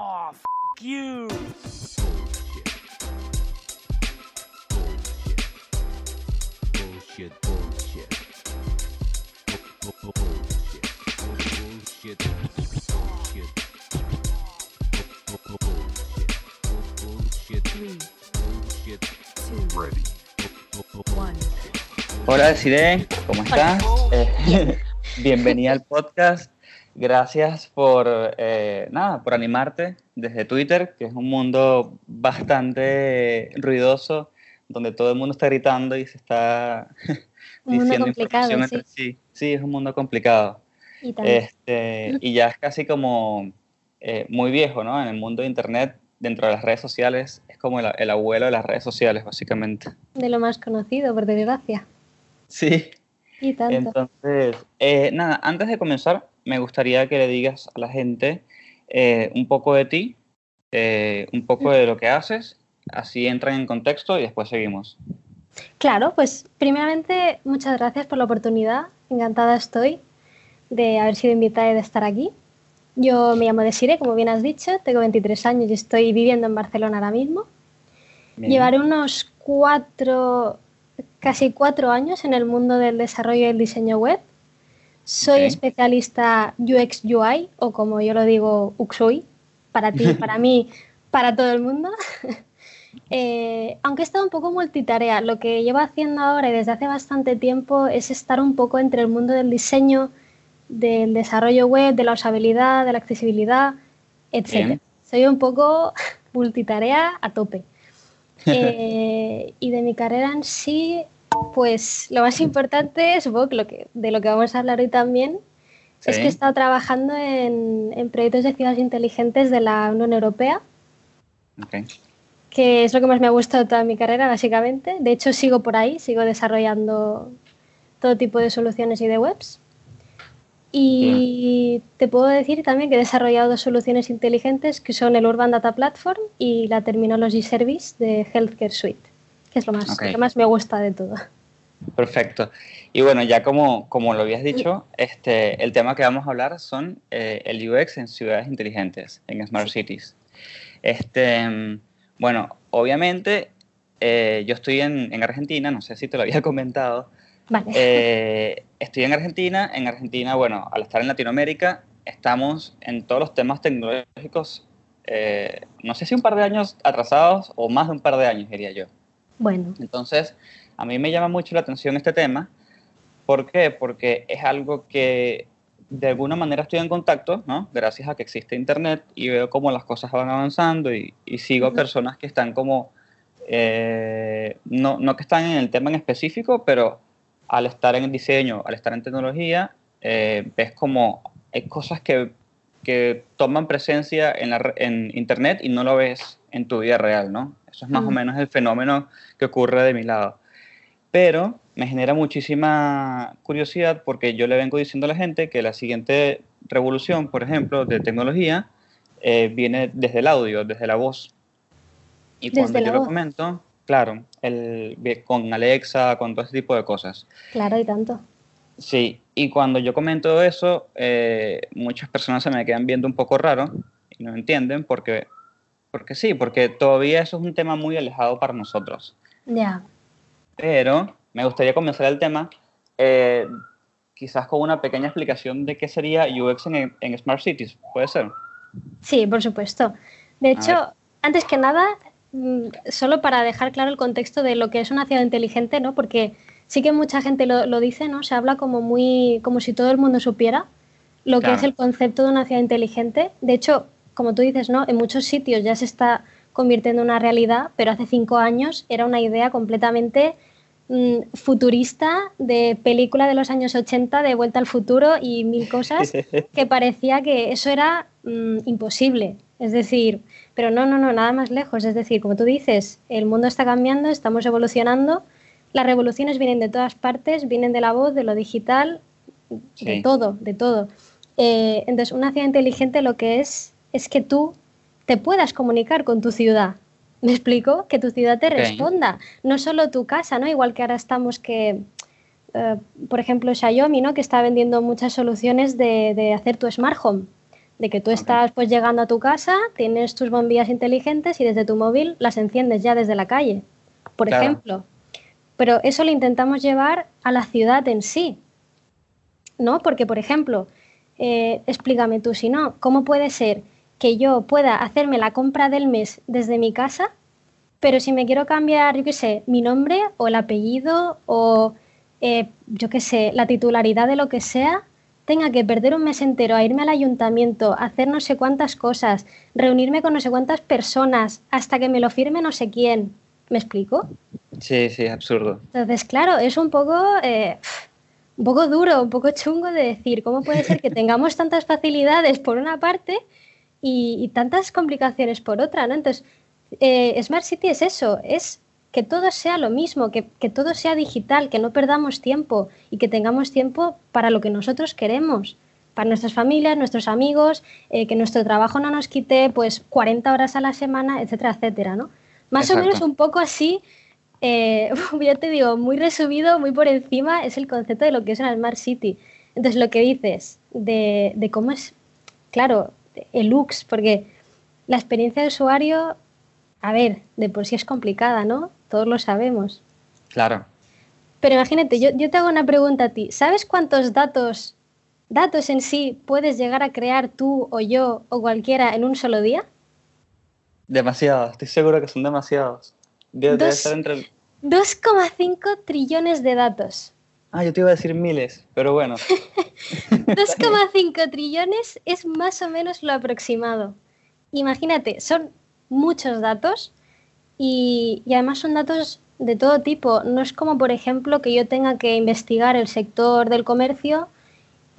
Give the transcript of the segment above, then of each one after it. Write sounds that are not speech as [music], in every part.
Oh, f you. Bullshit. Ready. Hola, ¿cómo estás? Eh, [laughs] bienvenida al podcast. Gracias por, eh, nada, por animarte desde Twitter, que es un mundo bastante ruidoso, donde todo el mundo está gritando y se está [laughs] Un mundo diciendo complicado, información sí. entre sí. Sí, es un mundo complicado. Y. Este, y ya es casi como eh, muy viejo, ¿no? En el mundo de Internet, dentro de las redes sociales, es como el, el abuelo de las redes sociales, básicamente. de lo más conocido, por desgracia. Sí. Y tanto. Entonces, eh, nada, antes de comenzar, me gustaría que le digas a la gente eh, un poco de ti, eh, un poco de lo que haces, así entran en contexto y después seguimos. Claro, pues primeramente muchas gracias por la oportunidad. Encantada estoy de haber sido invitada y de estar aquí. Yo me llamo Desire, como bien has dicho, tengo 23 años y estoy viviendo en Barcelona ahora mismo. Bien. Llevaré unos cuatro, casi cuatro años en el mundo del desarrollo y el diseño web. Soy especialista UX UI o como yo lo digo, UXUI, para ti, [laughs] para mí, para todo el mundo. [laughs] Eh, aunque he estado un poco multitarea, lo que llevo haciendo ahora y desde hace bastante tiempo es estar un poco entre el mundo del diseño, del desarrollo web, de la usabilidad, de la accesibilidad, etc. Soy un poco [laughs] multitarea a tope. Eh, y de mi carrera en sí, pues lo más importante, supongo que, lo que de lo que vamos a hablar hoy también, es Sí. que he estado trabajando en, en proyectos de ciudades inteligentes de la Unión Europea Ok. que es lo que más me ha gustado toda mi carrera, básicamente. De hecho, sigo por ahí, sigo desarrollando todo tipo de soluciones y de webs. Y te puedo decir también que he desarrollado dos soluciones inteligentes que son el Urban Data Platform y la Terminology Service de Healthcare Suite, que es lo, más, Ok. lo que más me gusta de todo. Perfecto. Y bueno, ya como, como lo habías dicho, este, el tema que vamos a hablar son eh, el UX en ciudades inteligentes, en Smart Cities. Este, bueno, obviamente eh, yo estoy en, en Argentina, no sé si te lo había [laughs] comentado. Vale. Eh, estoy en Argentina. En Argentina, bueno, al estar en Latinoamérica, estamos en todos los temas tecnológicos, no sé si un par de años atrasados o más de un par de años, diría yo. bueno, Entonces, a mí me llama mucho la atención este tema. ¿Por qué? Porque es algo que de alguna manera estoy en contacto, ¿no? Gracias a que existe Internet y veo cómo las cosas van avanzando y, y sigo personas que están como, eh, no, no que están en el tema en específico, pero al estar en el diseño, al estar en tecnología, eh, ves como hay cosas que, que toman presencia en, la re- en Internet y no lo ves en tu vida real, ¿no? Eso es más o menos el fenómeno que ocurre de mi lado. Pero me genera muchísima curiosidad porque yo le vengo diciendo a la gente que la siguiente revolución, por ejemplo, de tecnología, eh, viene desde el audio, desde la voz. Y Desde cuando yo lo voz. comento, claro, el, con Alexa, con todo ese tipo de cosas. claro y tanto. Sí, y cuando yo comento eso, eh, muchas personas se me quedan viendo un poco raro y no entienden porque, porque sí, porque todavía eso es un tema muy alejado para nosotros. Ya. Pero me gustaría comenzar el tema eh, quizás con una pequeña explicación de qué sería UX en, en Smart Cities. ¿Puede ser? Sí, por supuesto. De hecho, antes que nada, mm, solo para dejar claro el contexto de lo que es una ciudad inteligente, ¿no? Porque sí que mucha gente lo, lo dice, ¿no? Se habla como muy, como si todo el mundo supiera lo que es el concepto de una ciudad inteligente. De hecho, como tú dices, ¿no? En muchos sitios ya se está convirtiendo en una realidad, pero hace cinco años era una idea completamente mm, futurista de película de los años 80 de Vuelta al Futuro y mil cosas [laughs] que parecía que eso era mm, imposible. Es decir, pero no, no, no, nada más lejos. Es decir, como tú dices, el mundo está cambiando, estamos evolucionando, las revoluciones vienen de todas partes, vienen de la voz, de lo digital, de todo, de todo. Eh, entonces, una ciudad inteligente lo que es es que tú te puedas comunicar con tu ciudad. ¿Me explico? Que tu ciudad te responda, no solo tu casa, ¿no? Igual que ahora estamos que, eh, por ejemplo, Xiaomi, ¿no? Que está vendiendo muchas soluciones de, de hacer tu smart home. de que tú estás pues llegando a tu casa, tienes tus bombillas inteligentes y desde tu móvil las enciendes ya desde la calle, por Claro. ejemplo. Pero eso lo intentamos llevar a la ciudad en sí, ¿no? Porque, por ejemplo, eh, explícame tú si no, ¿cómo puede ser que yo pueda hacerme la compra del mes desde mi casa, pero si me quiero cambiar, yo qué sé, mi nombre o el apellido o, eh, yo qué sé, la titularidad de lo que sea, tenga que perder un mes entero a irme al ayuntamiento, a hacer no sé cuántas cosas, reunirme con no sé cuántas personas, hasta que me lo firme no sé quién. ¿Me explico? Sí, sí, absurdo. Entonces, claro, es un poco, eh, un poco duro, un poco chungo de decir cómo puede ser que tengamos tantas facilidades por una parte y, y tantas complicaciones por otra, ¿no? Entonces, eh, Smart City es eso, es que todo sea lo mismo, que, que todo sea digital, que no perdamos tiempo y que tengamos tiempo para lo que nosotros queremos, para nuestras familias, nuestros amigos, eh, que nuestro trabajo no nos quite pues 40 horas a la semana, etcétera, etcétera, ¿no? Más o menos un poco así, eh, [laughs] ya te digo, muy resumido, muy por encima, es el concepto de lo que es una Smart City. Entonces, lo que dices de, de cómo es, claro, el UX, porque la experiencia de usuario, a ver, de por sí es complicada, ¿no? Todos lo sabemos. Claro. Pero imagínate, yo, yo te hago una pregunta a ti. ¿Sabes cuántos datos, datos en sí, puedes llegar a crear tú o yo o cualquiera en un solo día? Demasiados, estoy seguro que son demasiados. Debe, debe estar entre... 2,5 trillones de datos. Ah, yo te iba a decir miles, pero bueno. [laughs] 2,5 trillones es más o menos lo aproximado. Imagínate, son muchos datos y, y además son datos de todo tipo. No es como, por ejemplo, que yo tenga que investigar el sector del comercio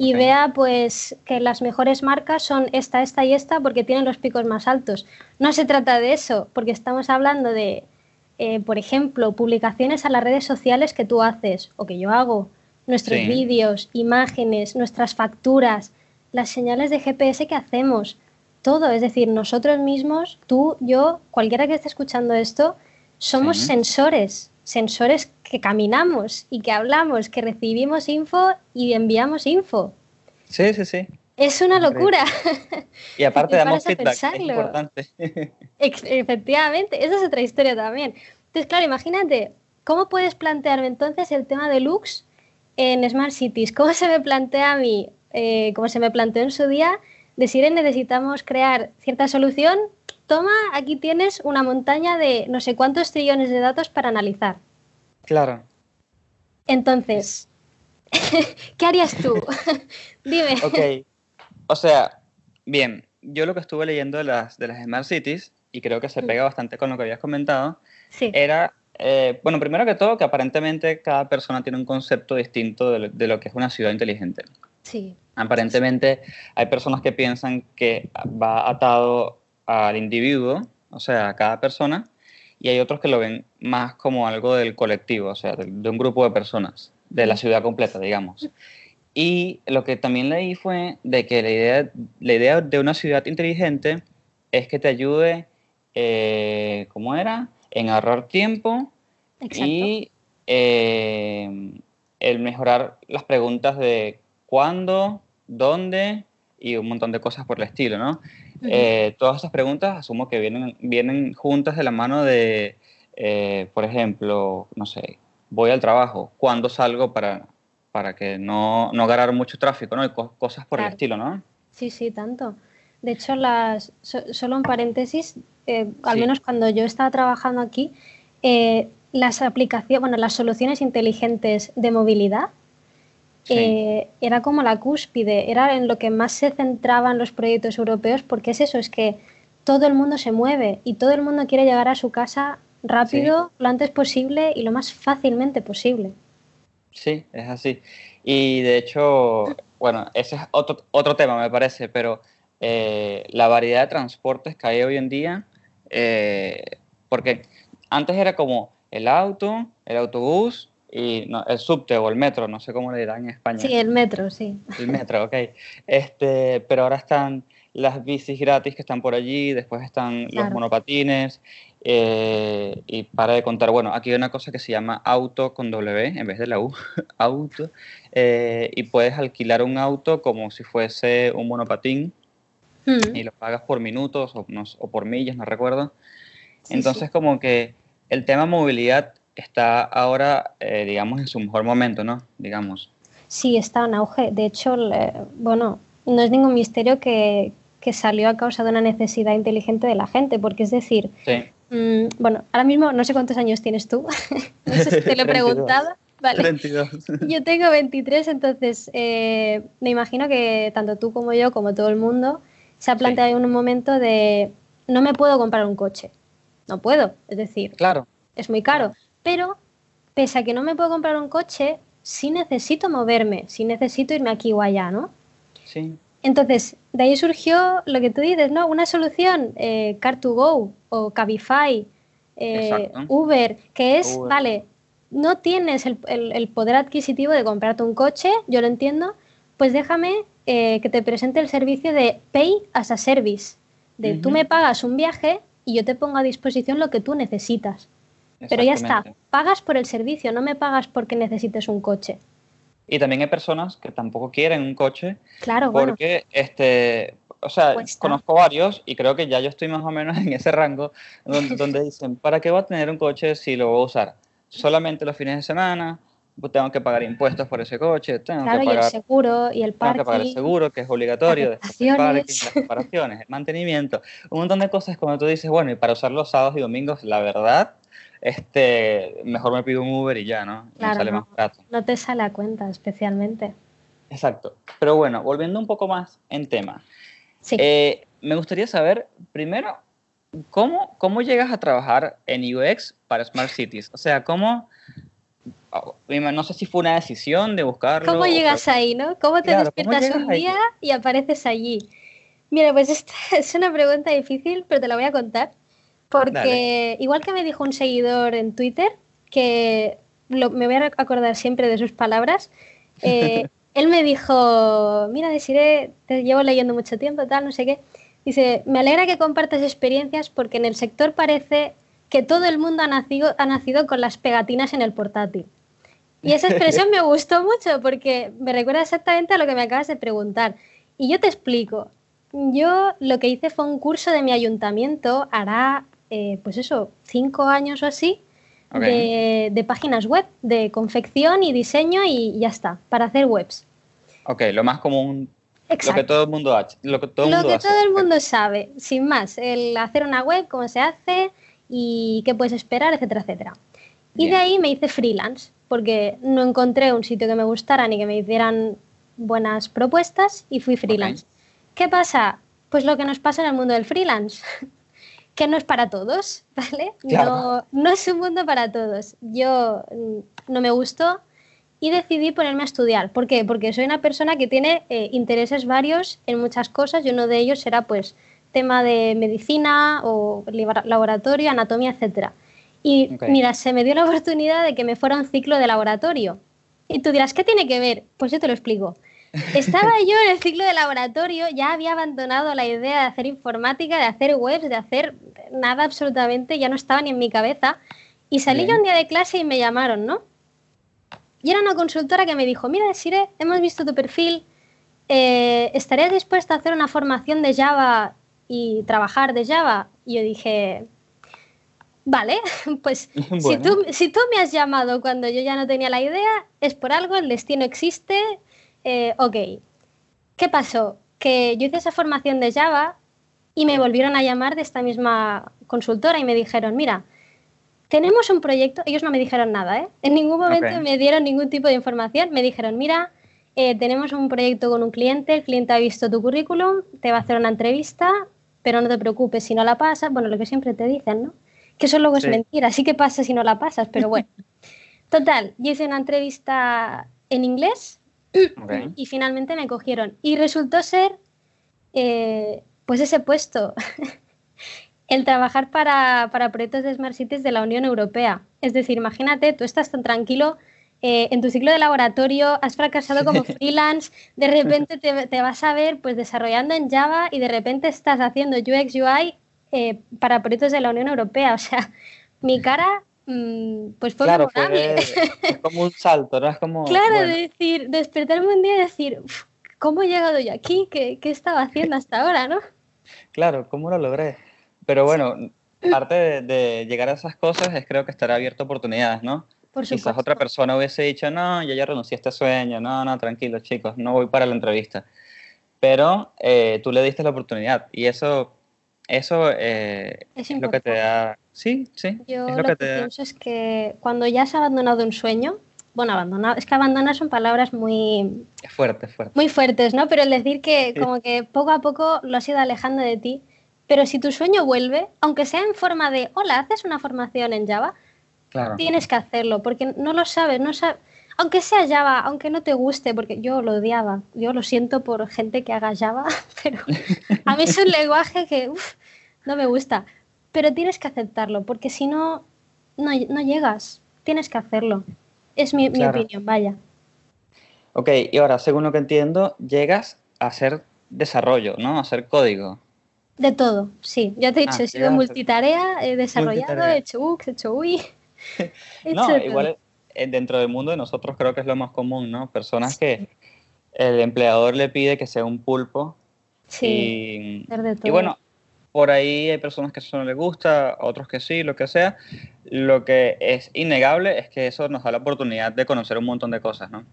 y vea pues que las mejores marcas son esta, esta y esta porque tienen los picos más altos. No se trata de eso, porque estamos hablando de, eh, por ejemplo, publicaciones a las redes sociales que tú haces o que yo hago, nuestros Sí. vídeos, imágenes, nuestras facturas, las señales de GPS que hacemos, todo, es decir, nosotros mismos, tú, yo, cualquiera que esté escuchando esto, somos Sí. sensores, sensores que caminamos y que hablamos, que recibimos info y enviamos info. Sí, sí, sí. Es una locura. Y aparte [laughs] te damos feedback, es importante. [laughs] Efectivamente, esa es otra historia también. Entonces, claro, imagínate, ¿cómo puedes plantearme entonces el tema de Lux en Smart Cities? ¿Cómo se me plantea a mí, eh, como se me planteó en su día, decir "Eh, necesitamos crear cierta solución? Toma, aquí tienes una montaña de no sé cuántos trillones de datos para analizar. Claro. Entonces, [laughs] ¿qué harías tú? Dime. Ok. O sea, bien, yo lo que estuve leyendo de las, de las Smart Cities, y creo que se pega bastante con lo que habías comentado, Sí, era, eh, bueno, primero que todo, que aparentemente cada persona tiene un concepto distinto de lo, de lo que es una ciudad inteligente. sí, Aparentemente hay personas que piensan que va atado al individuo, o sea, a cada persona, y hay otros que lo ven más como algo del colectivo, o sea, de, de un grupo de personas, de la ciudad completa, digamos. Y lo que también leí fue de que la idea, la idea de una ciudad inteligente es que te ayude, eh, ¿cómo era? En ahorrar tiempo exacto. y eh, el mejorar las preguntas de cuándo, dónde y un montón de cosas por el estilo, ¿no? Ujú. Eh, todas estas preguntas asumo que vienen, vienen juntas de la mano de, eh, por ejemplo, no sé, voy al trabajo, ¿cuándo salgo para, para que no, no agarrar mucho tráfico, ¿no? Y co- cosas por el estilo, ¿no? Sí, sí, tanto. De hecho, las, so- solo un paréntesis, eh, al Sí. menos cuando yo estaba trabajando aquí, eh, las aplicaciones, bueno, las soluciones inteligentes de movilidad Sí. eh, era como la cúspide, era en lo que más se centraban los proyectos europeos, porque es eso, es que todo el mundo se mueve y todo el mundo quiere llegar a su casa rápido, lo antes posible y lo más fácilmente posible. Sí, es así. Y de hecho, bueno, ese es otro, otro tema, me parece, pero eh, la variedad de transportes que hay hoy en día, eh, porque antes era como el auto, el autobús y no, el subte o el metro, no sé cómo le dirán en España. Sí, el metro, sí. El metro, ok. Este, pero ahora están las bicis gratis que están por allí, después están los monopatines, eh, y para de contar, bueno, aquí hay una cosa que se llama auto con W en vez de la U, [laughs] auto, eh, y puedes alquilar un auto como si fuese un monopatín, Mm. y lo pagas por minutos o, no- o por millas, no recuerdo. Sí, Entonces, sí. como que el tema movilidad está ahora, eh, digamos, en su mejor momento, ¿no? Digamos. Sí, está en auge. De hecho, le- bueno, no es ningún misterio que, que salió a causa de una necesidad inteligente de la gente, porque es decir, Sí. Mm, bueno, ahora mismo no sé cuántos años tienes tú, [laughs] no sé si te lo he 32. preguntado. Vale. 32. Yo tengo 23, entonces eh, me imagino que tanto tú como yo, como todo el mundo, se ha Sí. planteado en un momento de no me puedo comprar un coche. No puedo, es decir, Claro. es muy caro. Pero pese a que no me puedo comprar un coche, sí necesito moverme, sí necesito irme aquí o allá, ¿no? Sí. Entonces, de ahí surgió lo que tú dices, ¿no? Una solución, eh, Car2Go o Cabify, eh. Uber, que es, Uber. vale, no tienes el, el- el poder adquisitivo de comprarte un coche, yo lo entiendo, pues déjame eh, que te presente el servicio de Pay as a Service, de tú me pagas un viaje y yo te pongo a disposición lo que tú necesitas. Pero ya está, pagas por el servicio, no me pagas porque necesites un coche. Y también hay personas que tampoco quieren un coche Claro, bueno, porque, este, o sea, Cuesta. conozco varios y creo que ya yo estoy más o menos [laughs] en ese rango donde, [laughs] donde dicen, ¿para qué voy a tener un coche si lo voy a usar solamente los fines de semana? Pues tengo que pagar impuestos por ese coche, tengo claro, que y el pagar, seguro y el tengo que pagar el parking. seguro, que es obligatorio, las después el parking, reparaciones. las reparaciones, el mantenimiento, un montón de cosas como tú dices, bueno, y para usar los sábados y domingos, la verdad, este, mejor me pido un Uber y ya, ¿no? Y me Claro, sale no. más barato. No te sale a cuenta especialmente. Exacto. Pero bueno, volviendo un poco más en tema. Sí. Eh, me gustaría saber, primero, ¿cómo, ¿cómo llegas a trabajar en UX para Smart Cities? O sea, ¿cómo, oh, no sé si fue una decisión de buscarlo? ¿Cómo llegas ahí, no? ¿Cómo te Claro, ¿cómo despiertas un ahí? día y apareces allí? Mira, pues esta [laughs] es una pregunta difícil, pero te la voy a contar. Porque Dale. igual que me dijo un seguidor en Twitter, que lo- me voy a acordar siempre de sus palabras, [laughs] eh, él me dijo, mira, Desiree, te llevo leyendo mucho tiempo, tal, no sé qué. Dice, me alegra que compartas experiencias porque en el sector parece que todo el mundo ha nacido, ha nacido con las pegatinas en el portátil. Y esa expresión me gustó mucho porque me recuerda exactamente a lo que me acabas de preguntar. Y yo te explico. Yo lo que hice fue un curso de mi ayuntamiento, hará, eh, pues eso, cinco años o así, Ok. de, de páginas web, de confección y diseño y ya está, para hacer webs. Ok, lo más común, lo que Exacto. todo el mundo hace. Lo que todo el Lo mundo que hace. todo el mundo sabe, sin más, el hacer una web, cómo se hace y qué puedes esperar, etcétera, etcétera. Y Bien. de ahí me hice freelance, porque no encontré un sitio que me gustara ni que me hicieran buenas propuestas y fui freelance. ¿Qué pasa? Pues lo que nos pasa en el mundo del freelance, [laughs] que no es para todos, [laughs] ¿vale? Claro. No, no es un mundo para todos. Yo mm, no me gustó y decidí ponerme a estudiar. ¿Por qué? Porque soy una persona que tiene eh, intereses varios en muchas cosas y uno de ellos será pues tema de medicina o laboratorio, anatomía, etcétera. Y Ok. mira, se me dio la oportunidad de que me fuera a un ciclo de laboratorio. Y tú dirás, ¿qué tiene que ver? Pues yo te lo explico. Estaba yo en el ciclo de laboratorio, ya había abandonado la idea de hacer informática, de hacer webs, de hacer nada absolutamente, ya no estaba ni en mi cabeza. Y salí Bien. yo un día de clase y me llamaron, ¿no? Y era una consultora que me dijo, mira, Sire, hemos visto tu perfil, eh, ¿estarías dispuesta a hacer una formación de Java y trabajar de Java? Y yo dije, vale, [laughs] pues [laughs] si, Bueno. tú, si tú me has llamado cuando yo ya no tenía la idea, es por algo, el destino existe, eh, ok. ¿Qué pasó? Que yo hice esa formación de Java y me volvieron a llamar de esta misma consultora y me dijeron, mira, tenemos un proyecto, ellos no me dijeron nada, ¿eh? En ningún momento me dieron ningún tipo de información, me dijeron, mira, eh, tenemos un proyecto con un cliente, el cliente ha visto tu currículum, te va a hacer una entrevista, pero no te preocupes si no la pasas, bueno, lo que siempre te dicen, ¿no? Que eso luego Sí. es mentira, sí que pasa si no la pasas, pero bueno. [laughs] Total, yo hice una entrevista en inglés Y finalmente me cogieron. Y resultó ser, eh, pues ese puesto, [laughs] el trabajar para, para proyectos de Smart Cities de la Unión Europea. Es decir, imagínate, tú estás tan tranquilo eh, en tu ciclo de laboratorio, has fracasado como [laughs] freelance, de repente te, te vas a ver pues desarrollando en Java y de repente estás haciendo UX UI eh, para proyectos de la Unión Europea. O sea, mi cara pues fue Claro, memorable. fue, es como un salto, ¿no? Es como. Claro, bueno, de decir, despertarme un día y decir, "Uf, ¿cómo he llegado yo aquí? ¿Qué, qué estaba haciendo hasta ahora, no? Claro, ¿cómo lo logré? Pero bueno, [clears throat] parte de, de llegar a esas cosas es creo que estar abierto a oportunidades, ¿no? Por Quizás otra persona hubiese dicho, no, yo ya renuncié a este sueño, no, no, tranquilos chicos, no voy para la entrevista. Pero eh, tú le diste la oportunidad y eso, eso eh, Es es lo que te da, sí, sí, Yo es lo, lo que que te da, pienso es que cuando ya has abandonado un sueño, bueno, abandonar, es que abandonar son palabras muy, es fuerte, es fuerte. muy fuertes, ¿no? Pero el decir que Sí. como que poco a poco lo has ido alejando de ti, pero si tu sueño vuelve, aunque sea en forma de, hola, haces una formación en Java, Claro, tienes que hacerlo, porque no lo sabes, no sabes, aunque sea Java, aunque no te guste, porque yo lo odiaba, yo lo siento por gente que haga Java, [laughs] pero a mí es un lenguaje que uf, no me gusta, pero tienes que aceptarlo, porque si no, no, no llegas, tienes que hacerlo. Es mi, mi opinión, vaya. Ok, y ahora, según lo que entiendo, llegas a hacer desarrollo, ¿no? A hacer código. De todo, sí. Ya te he Ah, dicho, he sido multitarea, he desarrollado, Multitarea. he hecho bugs, he hecho UI. [laughs] he No, hecho de igual dentro del mundo de nosotros creo que es lo más común, ¿no? Personas que el empleador le pide que sea un pulpo Sí, y, y bueno, por ahí hay personas que eso no les gusta, otros que sí, lo que sea. Lo que es innegable es que eso nos da la oportunidad de conocer un montón de cosas, ¿no?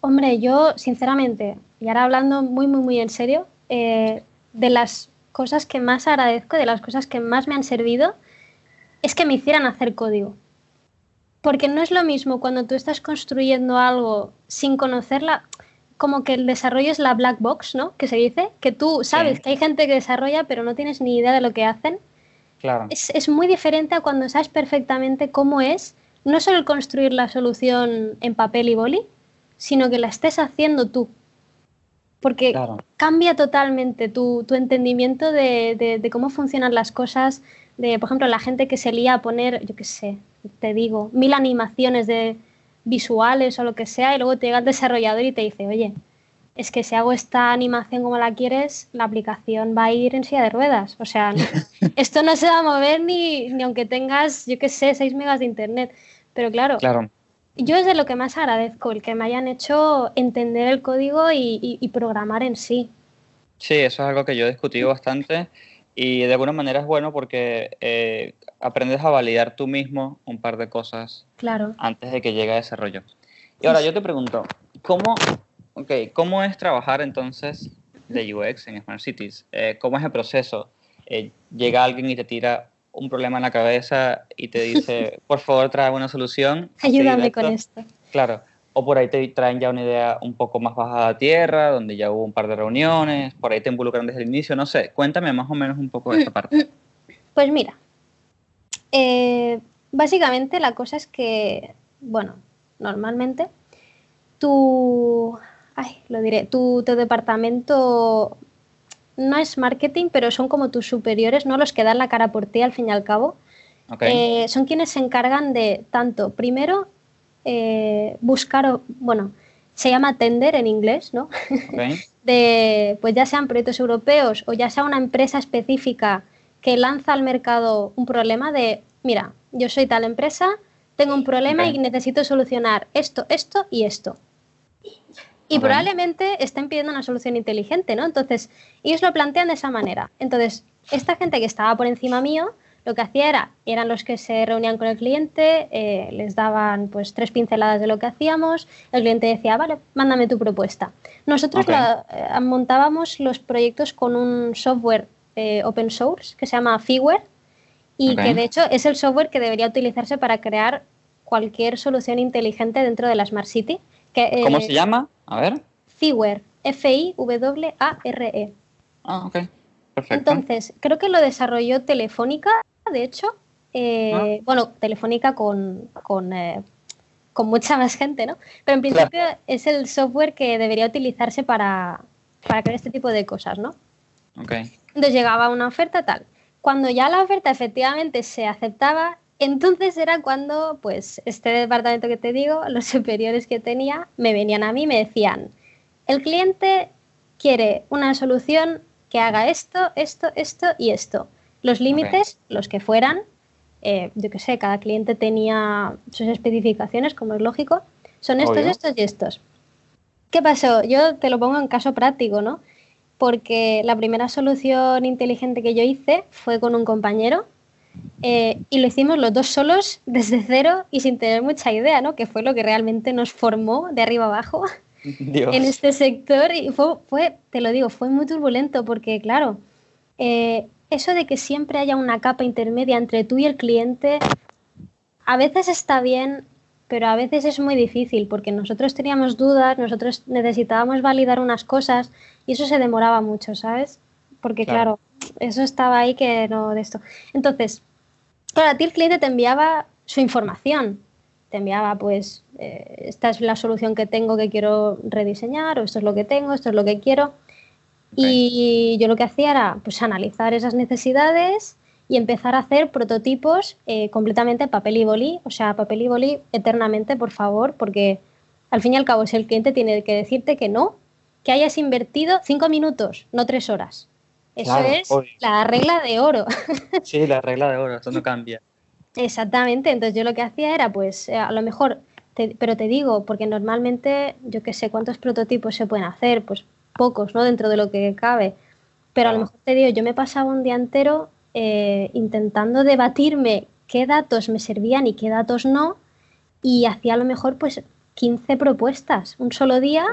Hombre, yo sinceramente, y ahora hablando muy, muy, muy en serio, eh, de las cosas que más agradezco, de las cosas que más me han servido, es que me hicieran hacer código. Porque no es lo mismo cuando tú estás construyendo algo sin conocerla, como que el desarrollo es la black box, ¿no? Que se dice, que tú sabes Sí. que hay gente que desarrolla, pero no tienes ni idea de lo que hacen. Claro, Es, es muy diferente a cuando sabes perfectamente cómo es, no solo el construir la solución en papel y boli, sino que la estés haciendo tú. Porque claro, cambia totalmente tu, tu entendimiento de, de- de cómo funcionan las cosas. De, por ejemplo, la gente que se lía a poner, yo qué sé, te digo, mil animaciones de visuales o lo que sea, y luego te llega el desarrollador y te dice, oye, es que si hago esta animación como la quieres, la aplicación va a ir en silla de ruedas. O sea, no- [laughs] esto no se va a mover ni, ni aunque tengas, yo qué sé, 6 megas de internet. Pero claro, claro. yo es de lo que más agradezco, el que me hayan hecho entender el código y, y- y programar en sí. Sí, eso es algo que yo he discutido bastante y de alguna manera es bueno porque eh, aprendes a validar tú mismo un par de cosas Claro. antes de que llegue a desarrollo. Y ahora yo te pregunto, ¿cómo, okay, ¿cómo es trabajar entonces de UX en Smart Cities? Eh, ¿Cómo es el proceso? Eh, llega alguien y te tira un problema en la cabeza y te dice, [laughs] por favor, trae una solución. Ayúdame con esto. Claro. O por ahí te traen ya una idea un poco más bajada a tierra, donde ya hubo un par de reuniones, por ahí te involucran desde el inicio, no sé. Cuéntame más o menos un poco de esa parte. Pues mira, eh, básicamente la cosa es que, bueno, normalmente tu, ay, lo diré, tu, tu departamento no es marketing, pero son como tus superiores, ¿no? Los que dan la cara por ti al fin y al cabo. ¿Ok? Eh, son quienes se encargan de tanto, primero, eh, buscar, bueno, se llama tender en inglés, ¿no? [laughs] De, pues ya sean proyectos europeos o ya sea una empresa específica que lanza al mercado un problema de, mira, yo soy tal empresa, tengo un problema y necesito solucionar esto, esto y esto. Y probablemente estén pidiendo una solución inteligente, ¿no? Entonces, ellos lo plantean de esa manera. Entonces, esta gente que estaba por encima mío, lo que hacía era, eran los que se reunían con el cliente, eh, les daban pues tres pinceladas de lo que hacíamos, el cliente decía, vale, mándame tu propuesta. Nosotros la- eh, montábamos los proyectos con un software eh, open source que se llama Figware y que de hecho es el software que debería utilizarse para crear cualquier solución inteligente dentro de la Smart City. Que, ¿Cómo se llama? A ver. Figware, F-I-W-A-R-E. Ah, ok. Perfecto. Entonces, creo que lo desarrolló Telefónica, de hecho. Eh, Bueno, Telefónica con, con, eh, con mucha más gente, ¿no? Pero en Claro. principio es el software que debería utilizarse para, para crear este tipo de cosas, ¿no? ok. Entonces llegaba una oferta tal. Cuando ya la oferta efectivamente se aceptaba, entonces era cuando, pues, este departamento que te digo, [laughs] los superiores que tenía, me venían a mí y me decían, el cliente quiere una solución que haga esto, esto, esto y esto. Los límites, los que fueran, eh, yo qué sé, cada cliente tenía sus especificaciones, como es lógico, son estos, Obvio. estos y estos. ¿Qué pasó? Yo te lo pongo en caso práctico, ¿no? porque la primera solución inteligente que yo hice fue con un compañero eh, y lo hicimos los dos solos desde cero y sin tener mucha idea, ¿no? Que fue lo que realmente nos formó de arriba abajo [laughs] Dios. en este sector y fue, fue, te lo digo, fue muy turbulento porque, claro, eh, eso de que siempre haya una capa intermedia entre tú y el cliente, a veces está bien, pero a veces es muy difícil porque nosotros teníamos dudas, nosotros necesitábamos validar unas cosas y eso se demoraba mucho, ¿sabes? Porque, Claro. claro, eso estaba ahí que no de esto. Entonces, claro, a ti el cliente te enviaba su información, te enviaba, pues, eh, esta es la solución que tengo que quiero rediseñar, o esto es lo que tengo, esto es lo que quiero. Y yo lo que hacía era, pues, analizar esas necesidades y empezar a hacer prototipos eh, completamente papel y boli, o sea, papel y boli eternamente, por favor, porque al fin y al cabo, si el cliente tiene que decirte que no, que hayas invertido cinco minutos, no tres horas. Eso Claro, es obvio. la regla de oro. [laughs] Sí, la regla de oro, esto no cambia. Exactamente, entonces yo lo que hacía era, pues, eh, a lo mejor, te- pero te digo, porque normalmente, yo qué sé, ¿cuántos prototipos se pueden hacer? Pues pocos, ¿no? Dentro de lo que cabe. Pero a lo mejor te digo, yo me pasaba un día entero eh, intentando debatirme qué datos me servían y qué datos no, y hacía a lo mejor, pues, 15 propuestas un solo día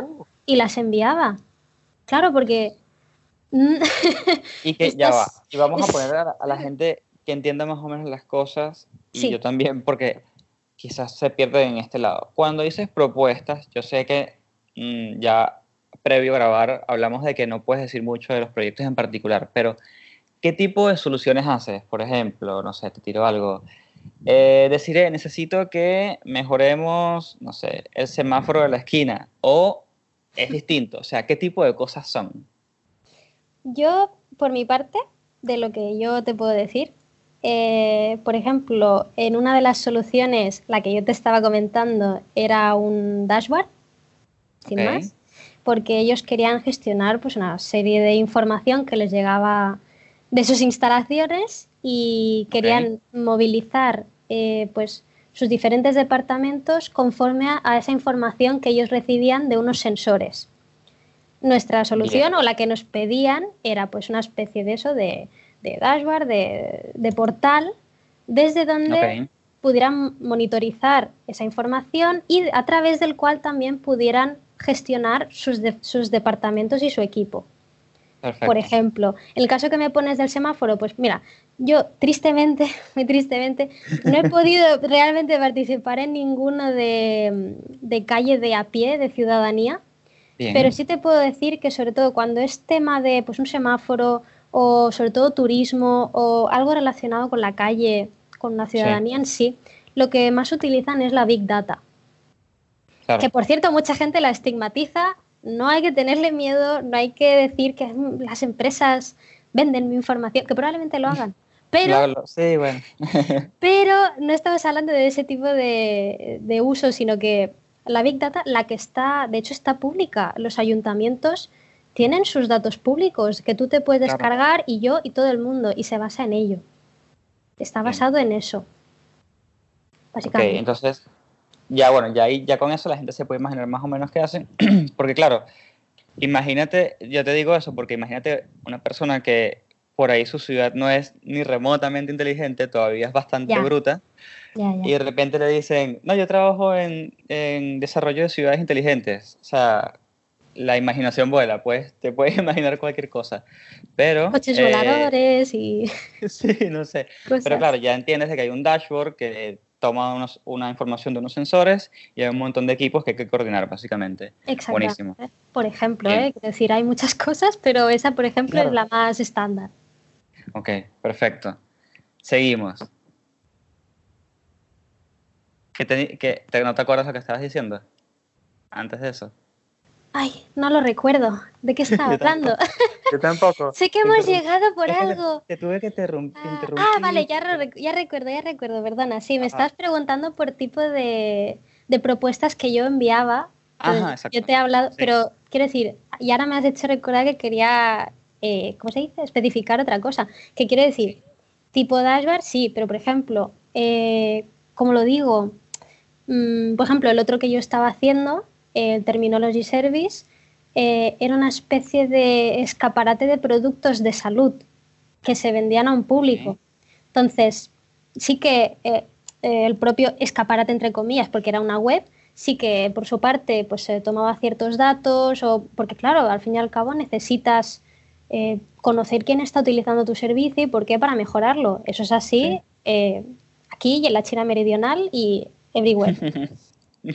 y las enviaba. Claro, porque... Y [laughs] que ya va. Y vamos a poner a la, a la [laughs] gente que entienda más o menos las cosas, y Sí. yo también, porque quizás se pierde en este lado. Cuando dices propuestas, yo sé que mm, ya previo a grabar hablamos de que no puedes decir mucho de los proyectos en particular, pero ¿qué tipo de soluciones haces? Por ejemplo, no sé, te tiro algo. Eh, deciré, necesito que mejoremos, no sé, el semáforo de la esquina, o es distinto, o sea, ¿qué tipo de cosas son? Yo, por mi parte, de lo que yo te puedo decir, eh, por ejemplo, en una de las soluciones, la que yo te estaba comentando, era un dashboard, sin Ok. más, porque ellos querían gestionar pues, una serie de información que les llegaba de sus instalaciones y querían movilizar eh, pues, sus diferentes departamentos conforme a, a esa información que ellos recibían de unos sensores. Nuestra solución o la que nos pedían era pues una especie de eso, de, de dashboard, de, de portal, desde donde Ok. pudieran monitorizar esa información y a través del cual también pudieran gestionar sus, de- sus departamentos y su equipo. Perfecto. Por ejemplo, el caso que me pones del semáforo, pues mira, yo tristemente, [laughs] muy tristemente, no he podido [laughs] realmente participar en ninguno de, de calle de a pie, de ciudadanía, Bien. pero sí te puedo decir que sobre todo cuando es tema de pues, un semáforo o sobre todo turismo o algo relacionado con la calle, con la ciudadanía en sí, lo que más utilizan es la Big Data. Claro. Que por cierto, mucha gente la estigmatiza. No hay que tenerle miedo, no hay que decir que mm, las empresas venden mi información, que probablemente lo hagan. [laughs] Pero, sí, bueno. [laughs] pero no estamos hablando de ese tipo de, de uso, sino que la Big Data, la que está, de hecho está pública, los ayuntamientos tienen sus datos públicos que tú te puedes Claro. descargar y yo y todo el mundo, y se basa en ello. Está basado en eso. Básicamente. entonces, ya bueno, ya, ahí, ya con eso la gente se puede imaginar más o menos qué hacen. [clears throat] porque claro, imagínate, yo te digo eso, porque imagínate una persona que por ahí su ciudad no es ni remotamente inteligente, todavía es bastante Ya. bruta, Ya, ya. y de repente le dicen, no, yo trabajo en, en desarrollo de ciudades inteligentes. O sea, la imaginación vuela, pues te puedes [laughs] imaginar cualquier cosa. Pero... Coches eh, voladores y [laughs] sí, no sé. cosas. Pero claro, ya entiendes de que hay un dashboard que toma unos- una información de unos sensores y hay un montón de equipos que hay que coordinar, básicamente. Exactamente. Buenísimo. Por ejemplo. ¿eh? Decir, hay muchas [laughs] cosas, pero esa, por ejemplo, Claro. es la más estándar. Ok, perfecto. Seguimos. ¿Qué te, qué- te- ¿No te acuerdas lo que estabas diciendo? Antes de eso. Ay, no lo recuerdo. ¿De qué estaba hablando? Yo tampoco. [laughs] sé que hemos llegado por algo. Te tuve que Ah, interrumpir. ah, vale, ya, re- ya recuerdo, ya recuerdo, perdona. Sí, me estás preguntando por tipo de, de propuestas que yo enviaba. Ajá. Yo te he hablado, Sí. pero quiero decir, y ahora me has hecho recordar que quería, eh, ¿cómo se dice? Especificar otra cosa. Que quiero decir, tipo dashboard, sí, pero por ejemplo, eh, como lo digo, mm, por ejemplo, el otro que yo estaba haciendo, el Terminology Service, eh, era una especie de escaparate de productos de salud que se vendían a un público. Entonces, sí que eh, eh, el propio escaparate, entre comillas, porque era una web, sí que por su parte pues se tomaba ciertos datos, o porque claro, al fin y al cabo necesitas conocer quién está utilizando tu servicio y por qué para mejorarlo. Eso es así aquí y en la China meridional y everywhere. [laughs]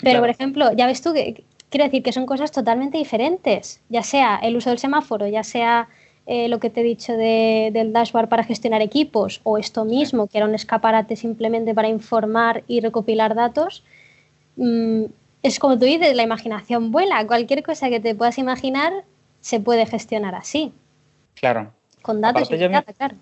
Pero, por ejemplo, ya ves tú que quiero decir que son cosas totalmente diferentes, ya sea el uso del semáforo, ya sea eh, lo que te he dicho del dashboard para gestionar equipos o esto mismo, que era un escaparate simplemente para informar y recopilar datos. Mm, es como tú dices, la imaginación vuela. Cualquier cosa que te puedas imaginar se puede gestionar así. Claro. Con datos y me, claro.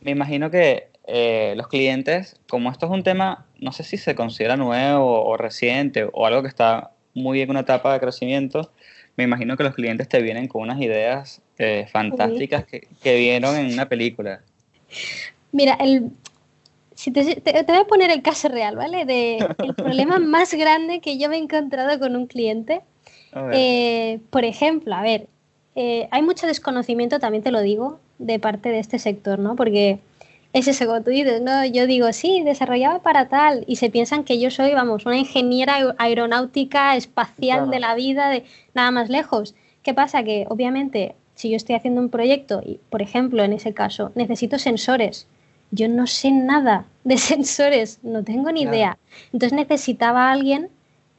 Me imagino que eh, los clientes, como esto es un tema, no sé si se considera nuevo o reciente o algo que está muy en una etapa de crecimiento, me imagino que los clientes te vienen con unas ideas eh, fantásticas que, que, vieron en una película. Mira, el, si te, te, voy a poner el caso real, ¿vale? De el [laughs] problema más grande que yo me he encontrado con un cliente. Eh, por ejemplo, a ver, eh, hay mucho desconocimiento, también te lo digo, de parte de este sector, ¿no? Porque es eso, como tú dices, ¿no? Yo digo, sí, desarrollaba para tal, y se piensan que yo soy, vamos, una ingeniera aeronáutica espacial de la vida, de nada más lejos. ¿Qué pasa? Que obviamente, si yo estoy haciendo un proyecto, y por ejemplo, en ese caso, necesito sensores, yo no sé nada de [laughs] sensores, no tengo ni idea. Entonces necesitaba a alguien,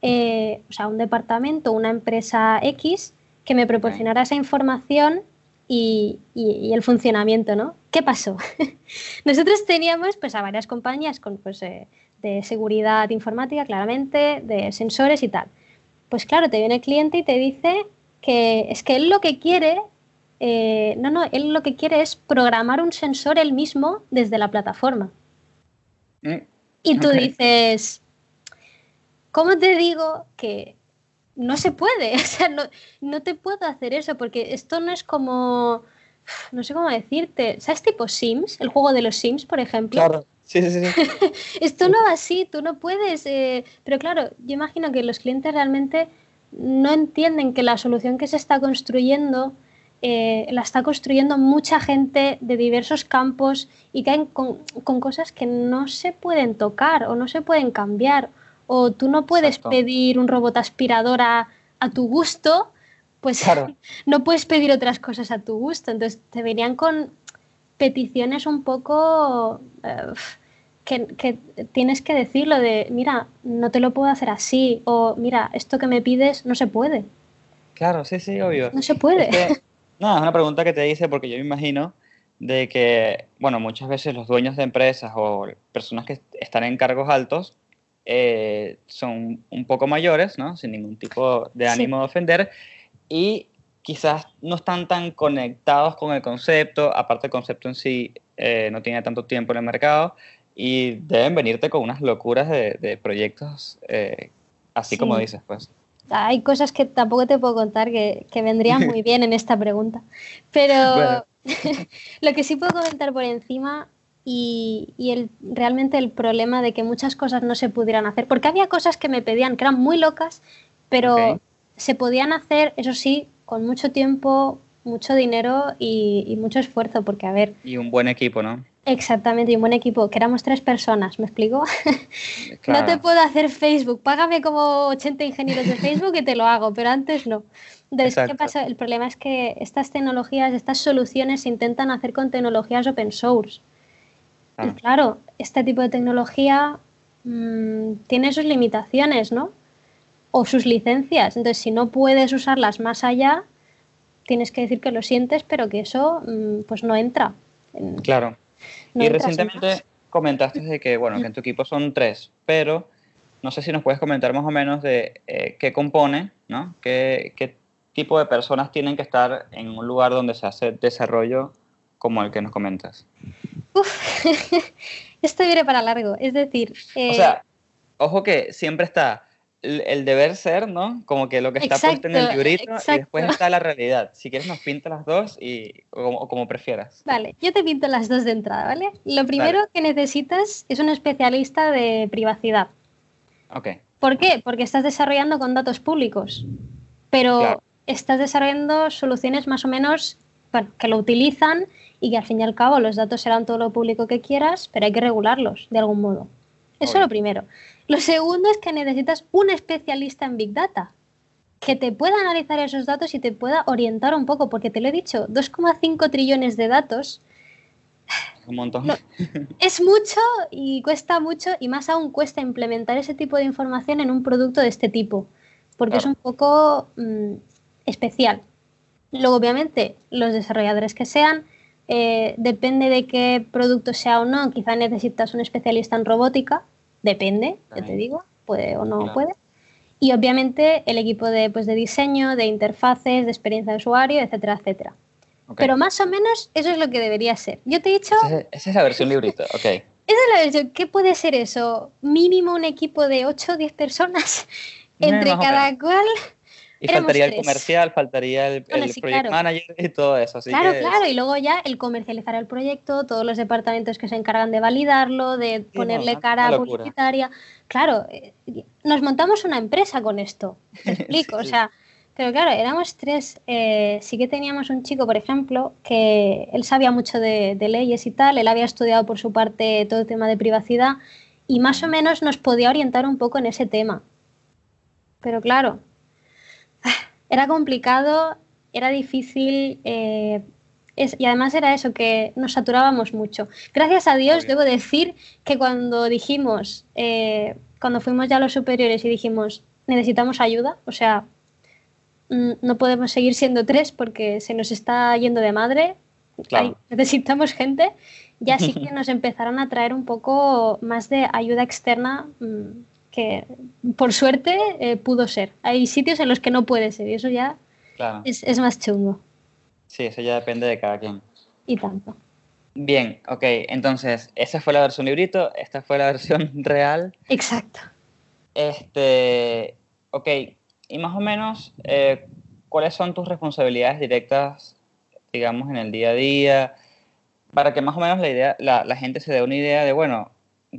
eh, o sea, un departamento, una empresa X, que me proporcionara esa información y, el funcionamiento, ¿no? ¿Qué pasó? [laughs] Nosotros teníamos pues a varias compañías con pues eh, de seguridad informática, claramente, de sensores y tal. Pues claro, te viene el cliente y te dice que es que él lo que quiere, eh, no, no, él lo que quiere es programar un sensor él mismo desde la plataforma. Mm, y tú dices, ¿cómo te digo que no se puede, [laughs] o sea, no, no, te puedo hacer eso porque esto no es como, no sé cómo decirte, ¿sabes tipo Sims? El juego de los Sims, por ejemplo. Claro, sí, sí, sí. [laughs] esto no va así, tú no puedes, eh, pero claro, yo imagino que los clientes realmente no entienden que la solución que se está construyendo eh, la está construyendo mucha gente de diversos campos y caen con, con cosas que no se pueden tocar o no se pueden cambiar o tú no puedes pedir un robot aspiradora a tu gusto, pues [laughs] no puedes pedir otras cosas a tu gusto. Entonces te venían con peticiones un poco eh, que, tienes que decirlo de, mira, no te lo puedo hacer así, o mira, esto que me pides no se puede. Claro, sí, sí, obvio. No se puede. no, es una pregunta que te hice porque yo me imagino de que, bueno, muchas veces los dueños de empresas o personas que están en cargos altos eh, son un poco mayores, ¿no? Sin ningún tipo de ánimo de ofender, y quizás no están tan conectados con el concepto, aparte el concepto en sí eh, no tiene tanto tiempo en el mercado, y deben venirte con unas locuras de, proyectos, eh, así como dices, pues. Hay cosas que tampoco te puedo contar que, que vendrían [laughs] muy bien en esta pregunta, pero [laughs] lo que sí puedo comentar por encima y, el, realmente el problema de que muchas cosas no se pudieran hacer, porque había cosas que me pedían que eran muy locas, pero se podían hacer, eso sí, con mucho tiempo, mucho dinero y, mucho esfuerzo, porque a ver... Y un buen equipo, ¿no? Exactamente, y un buen equipo, que éramos tres personas, ¿me explico? [laughs] no te puedo hacer Facebook, págame como 80 ingenieros de Facebook y te lo hago, pero antes no. Entonces, ¿qué pasa? El problema es que estas tecnologías, estas soluciones se intentan hacer con tecnologías open source. Y claro, este tipo de tecnología mm, tiene sus limitaciones, ¿no? O sus licencias. Entonces, si no puedes usarlas más allá, tienes que decir que lo sientes, pero que eso mm, pues no entra. Claro. y recientemente comentaste de que, bueno, que en tu equipo son tres, pero no sé si nos puedes comentar más o menos de eh, qué compone, ¿no? ¿Qué, ¿Qué tipo de personas tienen que estar en un lugar donde se hace desarrollo como el que nos comentas? Uf, [laughs] esto viene para largo. Es decir. o eh, sea, ojo que siempre está el, deber ser, ¿no? Como que lo que está puesto en el librito y después está la realidad. Si quieres, nos pinta las dos y, o, como, prefieras. Vale, yo te pinto las dos de entrada, ¿vale? Lo primero que necesitas es un especialista de privacidad. Ok. ¿Por qué? Porque estás desarrollando con datos públicos. Pero estás desarrollando soluciones más o menos, bueno, que lo utilizan y que al fin y al cabo los datos serán todo lo público que quieras, pero hay que regularlos de algún modo. Eso es lo primero. Lo segundo es que necesitas un especialista en Big Data que te pueda analizar esos datos y te pueda orientar un poco, porque te lo he dicho, 2,5 trillones de datos Un montón. No. es mucho y cuesta mucho y más aún cuesta implementar ese tipo de información en un producto de este tipo, porque es un poco mm, especial. Luego, obviamente, los desarrolladores que sean, eh, depende de qué producto sea o no, quizá necesitas un especialista en robótica, depende, ya te digo, puede o no Claro. puede. Y obviamente el equipo de, pues, de diseño, de interfaces, de experiencia de usuario, etcétera, etcétera. Pero más o menos eso es lo que debería ser. Yo te he dicho Esa es, la versión librito, ok. [laughs] esa es la versión. ¿Qué puede ser eso? Mínimo un equipo de 8 o 10 personas entre cada cual. Y Éramos faltaría el tres. comercial, faltaría el, Bueno, el sí, project claro. manager y todo eso. Así claro, que claro. Y luego ya el comercializar el proyecto, todos los departamentos que se encargan de validarlo, de ponerle no, cara publicitaria. Claro, eh, nos montamos una empresa con esto. [laughs] Te explico, Sí, o sí. sea. Pero claro, éramos tres. eh, sí que teníamos un chico, por ejemplo, que él sabía mucho de, de leyes y tal, él había estudiado por su parte todo el tema de privacidad y más o menos nos podía orientar un poco en ese tema. Pero claro, era complicado, era difícil eh, es- y además era eso, que nos saturábamos mucho. Gracias a Dios, debo decir que cuando dijimos, eh, cuando fuimos ya a los superiores y dijimos, necesitamos ayuda, o sea, mm, no podemos seguir siendo tres porque se nos está yendo de madre, Claro. necesitamos gente, ya sí [laughs] que nos empezaron a traer un poco más de ayuda externa mm, que por suerte eh, pudo ser. Hay sitios en los que no puede ser y eso ya claro. es, es más chungo Sí, eso ya depende de cada quien. y tanto. Bien, ok. Entonces, esa fue la versión librito, esta fue la [laughs] versión real. Exacto. Este, ok, y más o menos, eh, ¿cuáles son tus responsabilidades directas, digamos, en el día a día? Para que más o menos la, idea, la, la gente se dé una idea de, bueno,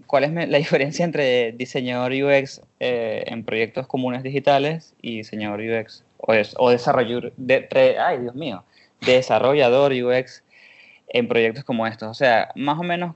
¿cuál es la [laughs] diferencia entre diseñador UX eh, en proyectos comunes digitales y diseñador UX o, o desarrollador, de, ay, Dios mío, desarrollador UX en proyectos como estos? O sea, más o menos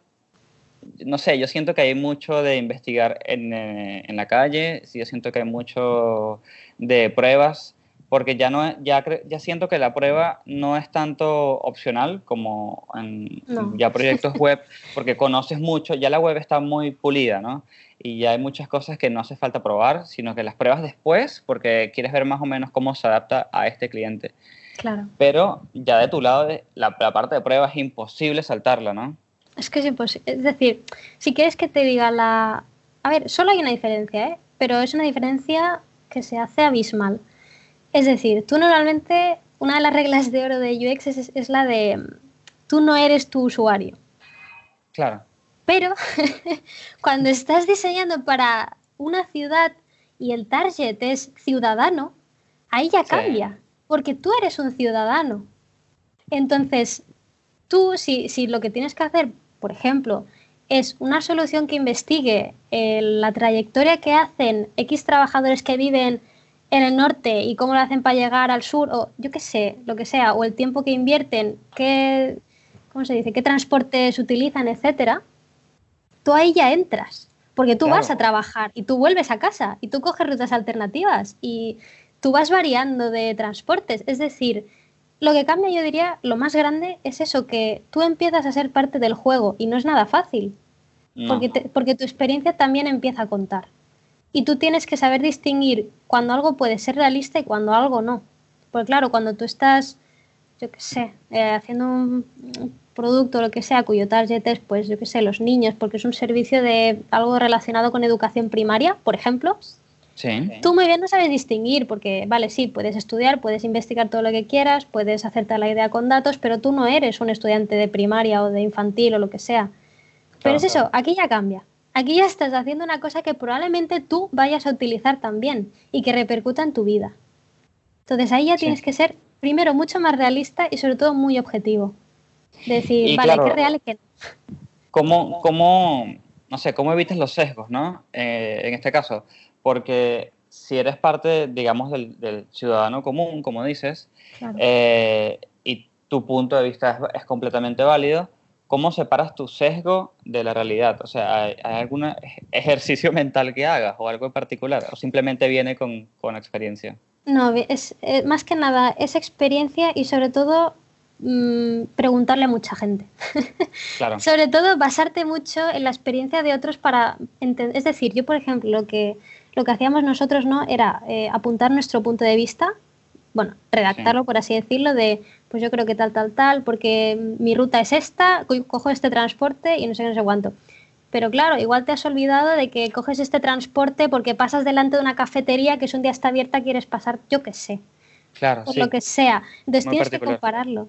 no sé, yo siento que hay mucho de investigar en, eh, en la calle, sí, yo siento que hay mucho de pruebas, porque ya, no, ya, ya siento que la prueba no es tanto opcional como en No. ya proyectos web, porque conoces mucho, ya la web está muy pulida, ¿no? Y ya hay muchas cosas que no hace falta probar, sino que las pruebas después, porque quieres ver más o menos cómo se adapta a este cliente. Claro. Pero ya de tu lado, la, la parte de prueba es imposible saltarla, ¿no? Es que es imposible. Es decir, si quieres que te diga la... A ver, solo hay una diferencia, ¿eh? Pero es una diferencia que se hace abismal. Es decir, tú normalmente, una de las reglas de oro de UX es, es la de tú no eres tu usuario. Claro. Pero [laughs] cuando estás diseñando para una ciudad y el target es ciudadano, ahí ya Sí. cambia, porque tú eres un ciudadano. Entonces, tú, si, si lo que tienes que hacer, por ejemplo, es una solución que investigue eh, la trayectoria que hacen X trabajadores que viven en el norte y cómo lo hacen para llegar al sur, o yo qué sé, lo que sea, o el tiempo que invierten, qué, ¿cómo se dice?, qué transportes utilizan, etcétera, tú ahí ya entras. Porque tú Claro. vas a trabajar y tú vuelves a casa y tú coges rutas alternativas y tú vas variando de transportes. Es decir, lo que cambia, yo diría, lo más grande es eso, que tú empiezas a ser parte del juego y no es nada fácil, No. porque, te- porque tu experiencia también empieza a contar. Y tú tienes que saber distinguir cuando algo puede ser realista y cuando algo no. Porque claro, cuando tú estás, yo qué sé, eh, haciendo un, un producto o lo que sea, cuyo target es, pues, yo qué sé, los niños, porque es un servicio de algo relacionado con educación primaria, por ejemplo, Sí. Tú muy bien no sabes distinguir, porque, vale, sí, puedes estudiar, puedes investigar todo lo que quieras, puedes hacerte la idea con datos, pero tú no eres un estudiante de primaria o de infantil o lo que sea. Pero Claro, es eso, claro. aquí ya cambia. Aquí ya estás haciendo una cosa que probablemente tú vayas a utilizar también y que repercuta en tu vida. Entonces ahí ya Sí. tienes que ser, primero, mucho más realista y sobre todo muy objetivo. Decir, Y vale, claro, qué real y qué no. ¿Cómo, cómo, no sé, cómo evitas los sesgos, ¿no? Eh, en este caso, porque si eres parte, digamos, del, del ciudadano común, como dices, Claro. eh, y tu punto de vista es, es completamente válido, ¿cómo separas tu sesgo de la realidad? O sea, ¿hay, hay algún ej- ejercicio [laughs] mental que hagas o algo en particular? ¿O simplemente viene con, con experiencia? No, es eh, más que nada es experiencia y sobre todo mm, preguntarle a mucha gente. [laughs] Claro. Sobre todo basarte mucho en la experiencia de otros para entender. Es decir, yo, por ejemplo, lo que, lo que hacíamos nosotros no era eh, apuntar nuestro punto de vista, bueno, redactarlo, por así decirlo, de pues yo creo que tal, tal, tal, porque mi ruta es esta, co- cojo este transporte y no sé qué, no sé cuánto. Pero claro, igual te has olvidado de que coges este transporte porque pasas delante de una cafetería que es un día está abierta, quieres pasar, yo qué sé Claro, por sí. lo que sea. Entonces Muy tienes que compararlo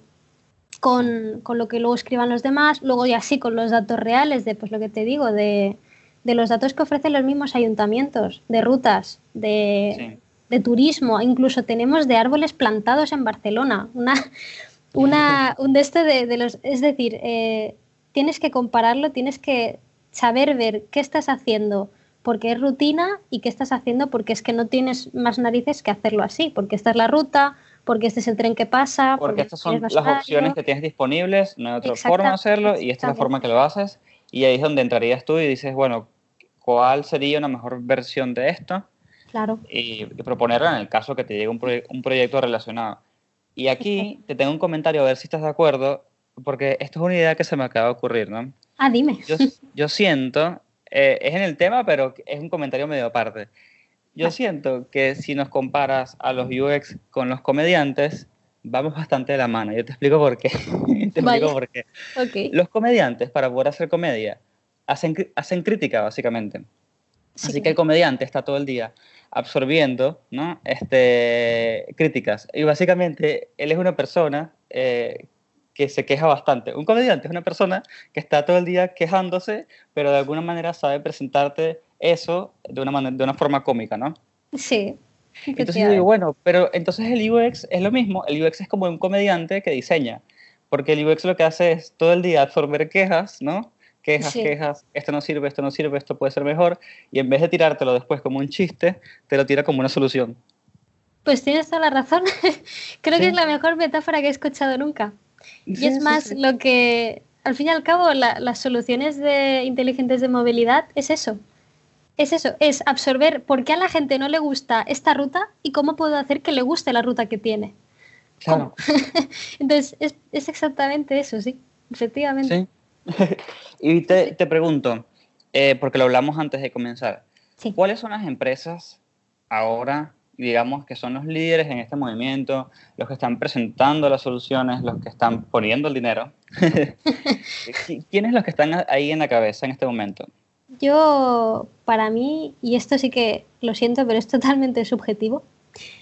con, con lo que luego escriban los demás, luego ya sí con los datos reales de, pues lo que te digo, de, de los datos que ofrecen los mismos ayuntamientos, de rutas, de, Sí. De turismo, incluso tenemos de árboles plantados en Barcelona, una, una, un de este de, de los, es decir, eh, tienes que compararlo, tienes que saber ver qué estás haciendo porque es rutina y qué estás haciendo porque es que no tienes más narices que hacerlo así, porque esta es la ruta, porque este es el tren que pasa, Porque estas son las opciones que tienes disponibles, no hay otra forma de hacerlo y esta es la forma que lo haces. Y ahí es donde entrarías tú y dices, bueno, ¿cuál sería una mejor versión de esto? Claro, y, y proponerlo en el caso que te llegue un, proye- un proyecto relacionado. Y aquí te tengo un comentario a ver si estás de acuerdo, porque esto es una idea que se me acaba de ocurrir, ¿no? ah, dime. Yo, yo siento, eh, es en el tema, pero es un comentario medio aparte. Yo siento que si nos comparas a los UX con los comediantes, vamos bastante de la mano. Yo te explico por qué. [laughs] te explico por qué. Ok. Los comediantes, para poder hacer comedia, hacen, hacen crítica, básicamente. Sí, Así que el comediante está todo el día absorbiendo ¿no? este, críticas. Y básicamente él es una persona eh, que se queja bastante. Un comediante es una persona que está todo el día quejándose, pero de alguna manera sabe presentarte eso de una, manera, de una forma cómica, ¿no? Sí. Entonces yo digo, bueno, pero entonces el UX es lo mismo. El UX es como un comediante que diseña, porque el UX lo que hace es todo el día absorber quejas, ¿no? Quejas, Sí. quejas, esto no sirve, esto no sirve, esto puede ser mejor, y en vez de tirártelo después como un chiste, te lo tira como una solución. Pues tienes toda la razón. [laughs] Creo Sí. que es la mejor metáfora que he escuchado nunca. Y es más, lo que, al fin y al cabo, la- las soluciones de inteligentes de movilidad es eso. Es eso, es absorber por qué a la gente no le gusta esta ruta y cómo puedo hacer que le guste la ruta que tiene. Claro, [laughs] Entonces, es, es exactamente eso, sí, efectivamente. [laughs] y te, te pregunto, eh, porque lo hablamos antes de comenzar, Sí. ¿cuáles son las empresas ahora, digamos, que son los líderes en este movimiento, los que están presentando las soluciones, los que están poniendo el dinero? [laughs] [laughs] ¿Qui- ¿Quiénes son los que están ahí en la cabeza en este momento? Yo, para mí, y esto sí que lo siento, pero es totalmente subjetivo,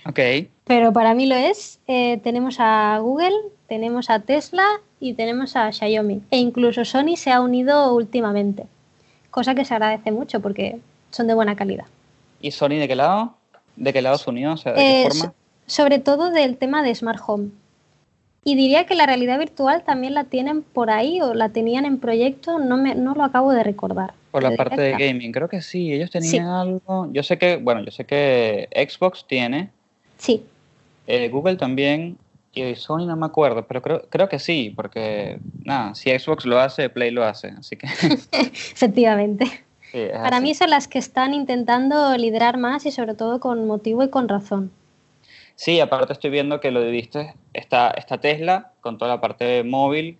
Ok, pero para mí lo es, eh, tenemos a Google, tenemos a Tesla y tenemos a Xiaomi. E incluso Sony se ha unido últimamente, cosa que se agradece mucho porque son de buena calidad. ¿y Sony de qué lado? ¿De qué lado se unió? O sea, ¿de Eh, qué forma? so- sobre todo del tema de Smart Home. Y diría que la realidad virtual también la tienen por ahí o la tenían en proyecto, no, me, no lo acabo de recordar. Por la parte de gaming, creo que sí, ellos tenían Sí. algo. Yo sé que, bueno, yo sé que Xbox tiene, Sí, eh, Google también, y Sony no me acuerdo, pero creo, creo que sí, porque, nada, si Xbox lo hace, Play lo hace, así que. [laughs] [laughs] efectivamente. sí, Para así. mí son las que están intentando liderar más y sobre todo con motivo y con razón. Sí, aparte estoy viendo que lo dividiste, está, está Tesla con toda la parte móvil,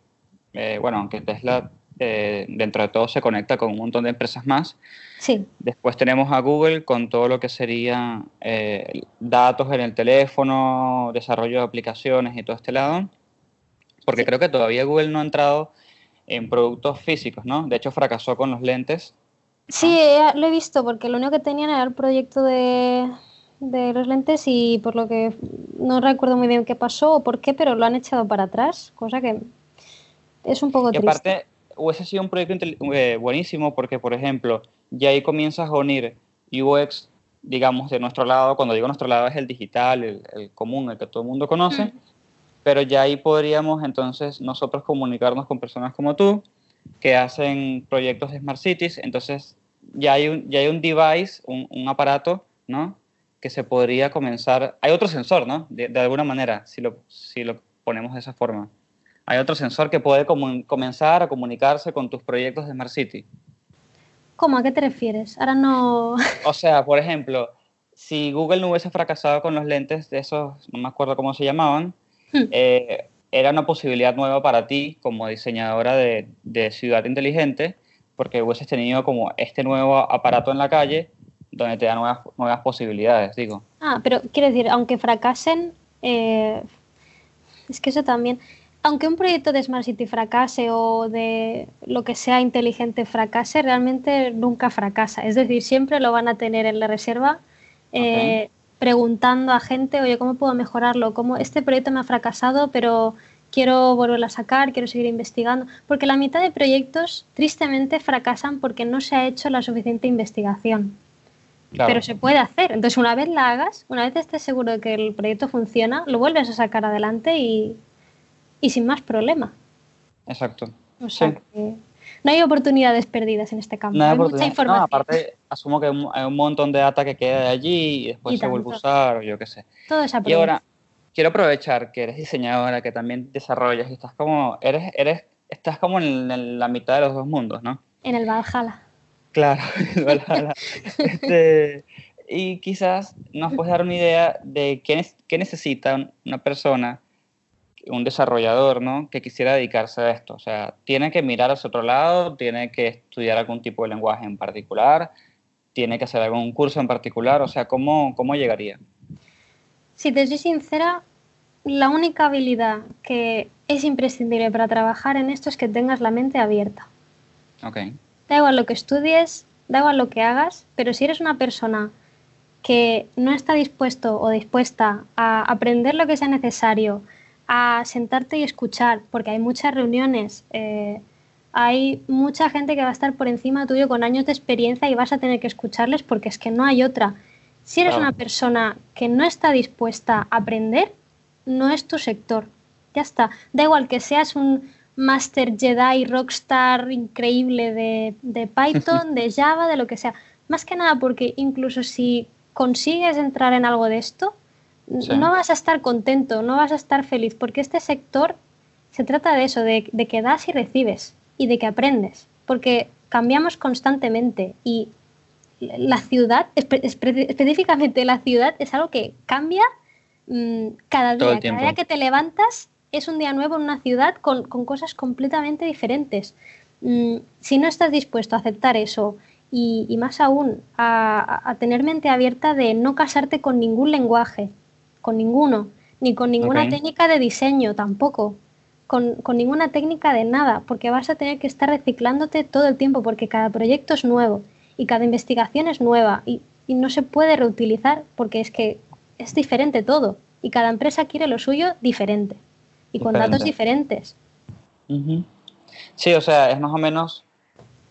eh, bueno, aunque Tesla eh, dentro de todo se conecta con un montón de empresas más. Sí, Después tenemos a Google con todo lo que sería eh, datos en el teléfono, desarrollo de aplicaciones y todo este lado. Porque Sí. creo que todavía Google no ha entrado en productos físicos, ¿no? De hecho, fracasó con los lentes. sí, eh, lo he visto porque lo único que tenían era el proyecto de, de los lentes y por lo que no recuerdo muy bien qué pasó o por qué, pero lo han echado para atrás, cosa que es un poco Y triste. Hubiese sido un proyecto eh, buenísimo porque, por ejemplo, ya ahí comienzas a unir UX, digamos, de nuestro lado. Cuando digo nuestro lado es el digital, el, el común, el que todo el mundo conoce. Mm. Pero ya ahí podríamos entonces nosotros comunicarnos con personas como tú que hacen proyectos de Smart Cities. Entonces ya hay un, ya hay un device, un, un aparato, ¿no? que se podría comenzar. Hay otro sensor, ¿no? De, de alguna manera, si lo, si lo ponemos de esa forma. Hay otro sensor que puede comenzar a comunicarse con tus proyectos de Smart City. ¿Cómo? ¿A qué te refieres? Ahora no... [laughs] O sea, por ejemplo, si Google no hubiese fracasado con los lentes de esos, no me acuerdo cómo se llamaban, Hmm. eh, era una posibilidad nueva para ti como diseñadora de, de ciudad inteligente, porque hubieses tenido como este nuevo aparato en la calle donde te da nuevas, nuevas posibilidades, digo. Ah, pero quiero decir, aunque fracasen, eh, es que eso también, aunque un proyecto de Smart City fracase o de lo que sea inteligente fracase, realmente nunca fracasa. Es decir, siempre lo van a tener en la reserva eh, preguntando a gente, oye, ¿cómo puedo mejorarlo? ¿Cómo este proyecto me ha fracasado, pero quiero volverlo a sacar, quiero seguir investigando? Porque la mitad de proyectos tristemente fracasan porque no se ha hecho la suficiente investigación Claro, pero se puede hacer. Entonces, una vez la hagas, una vez estés seguro de que el proyecto funciona, lo vuelves a sacar adelante y, y sin más problema. exacto. O sea Sí. que no hay oportunidades perdidas en este campo. Nada hay mucha oportunidad. No, información. aparte, asumo que hay un, hay un montón de data que queda de allí y después Y se vuelve a tanto. usar o yo qué sé. Todo es Y ahora, quiero aprovechar que eres diseñadora, que también desarrollas y estás como, eres, eres, estás como en, en la mitad de los dos mundos, ¿no? en el Valhalla. Claro, [laughs] Valhalla. Este, y quizás nos puedes dar una idea de qué, qué necesita un- una persona, un desarrollador, ¿no? Que quisiera dedicarse a esto. O sea, tiene que mirar hacia otro lado, tiene que estudiar algún tipo de lenguaje en particular, tiene que hacer algún curso en particular. O sea, ¿cómo, cómo llegaría? Si te soy sincera, la única habilidad que es imprescindible para trabajar en esto es que tengas la mente abierta. Ok, Da igual lo que estudies, da igual lo que hagas, pero si eres una persona que no está dispuesto o dispuesta a aprender lo que sea necesario, a sentarte y escuchar, porque hay muchas reuniones, eh, hay mucha gente que va a estar por encima tuyo con años de experiencia y vas a tener que escucharles porque es que no hay otra. Si eres Claro. una persona que no está dispuesta a aprender, no es tu sector. Ya está. Da igual que seas un Master Jedi Rockstar increíble de, de Python, [laughs] de Java, de lo que sea. Más que nada porque incluso si consigues entrar en algo de esto, Sí. no vas a estar contento, no vas a estar feliz, porque este sector se trata de eso, de, de que das y recibes y de que aprendes, porque cambiamos constantemente y la ciudad, espe- espe- específicamente la ciudad, es algo que cambia mm, cada día. Cada día que te levantas es un día nuevo en una ciudad con, con cosas completamente diferentes. Mm, si no estás dispuesto a aceptar eso y, y más aún a tener mente abierta de no casarte con ningún lenguaje, con ninguno, ni con ninguna técnica de diseño tampoco, con, con ninguna técnica de nada, porque vas a tener que estar reciclándote todo el tiempo, porque cada proyecto es nuevo y cada investigación es nueva y, y no se puede reutilizar porque es que es diferente todo y cada empresa quiere lo suyo diferente y con datos Diferente. diferentes. Sí, o sea, es más o menos,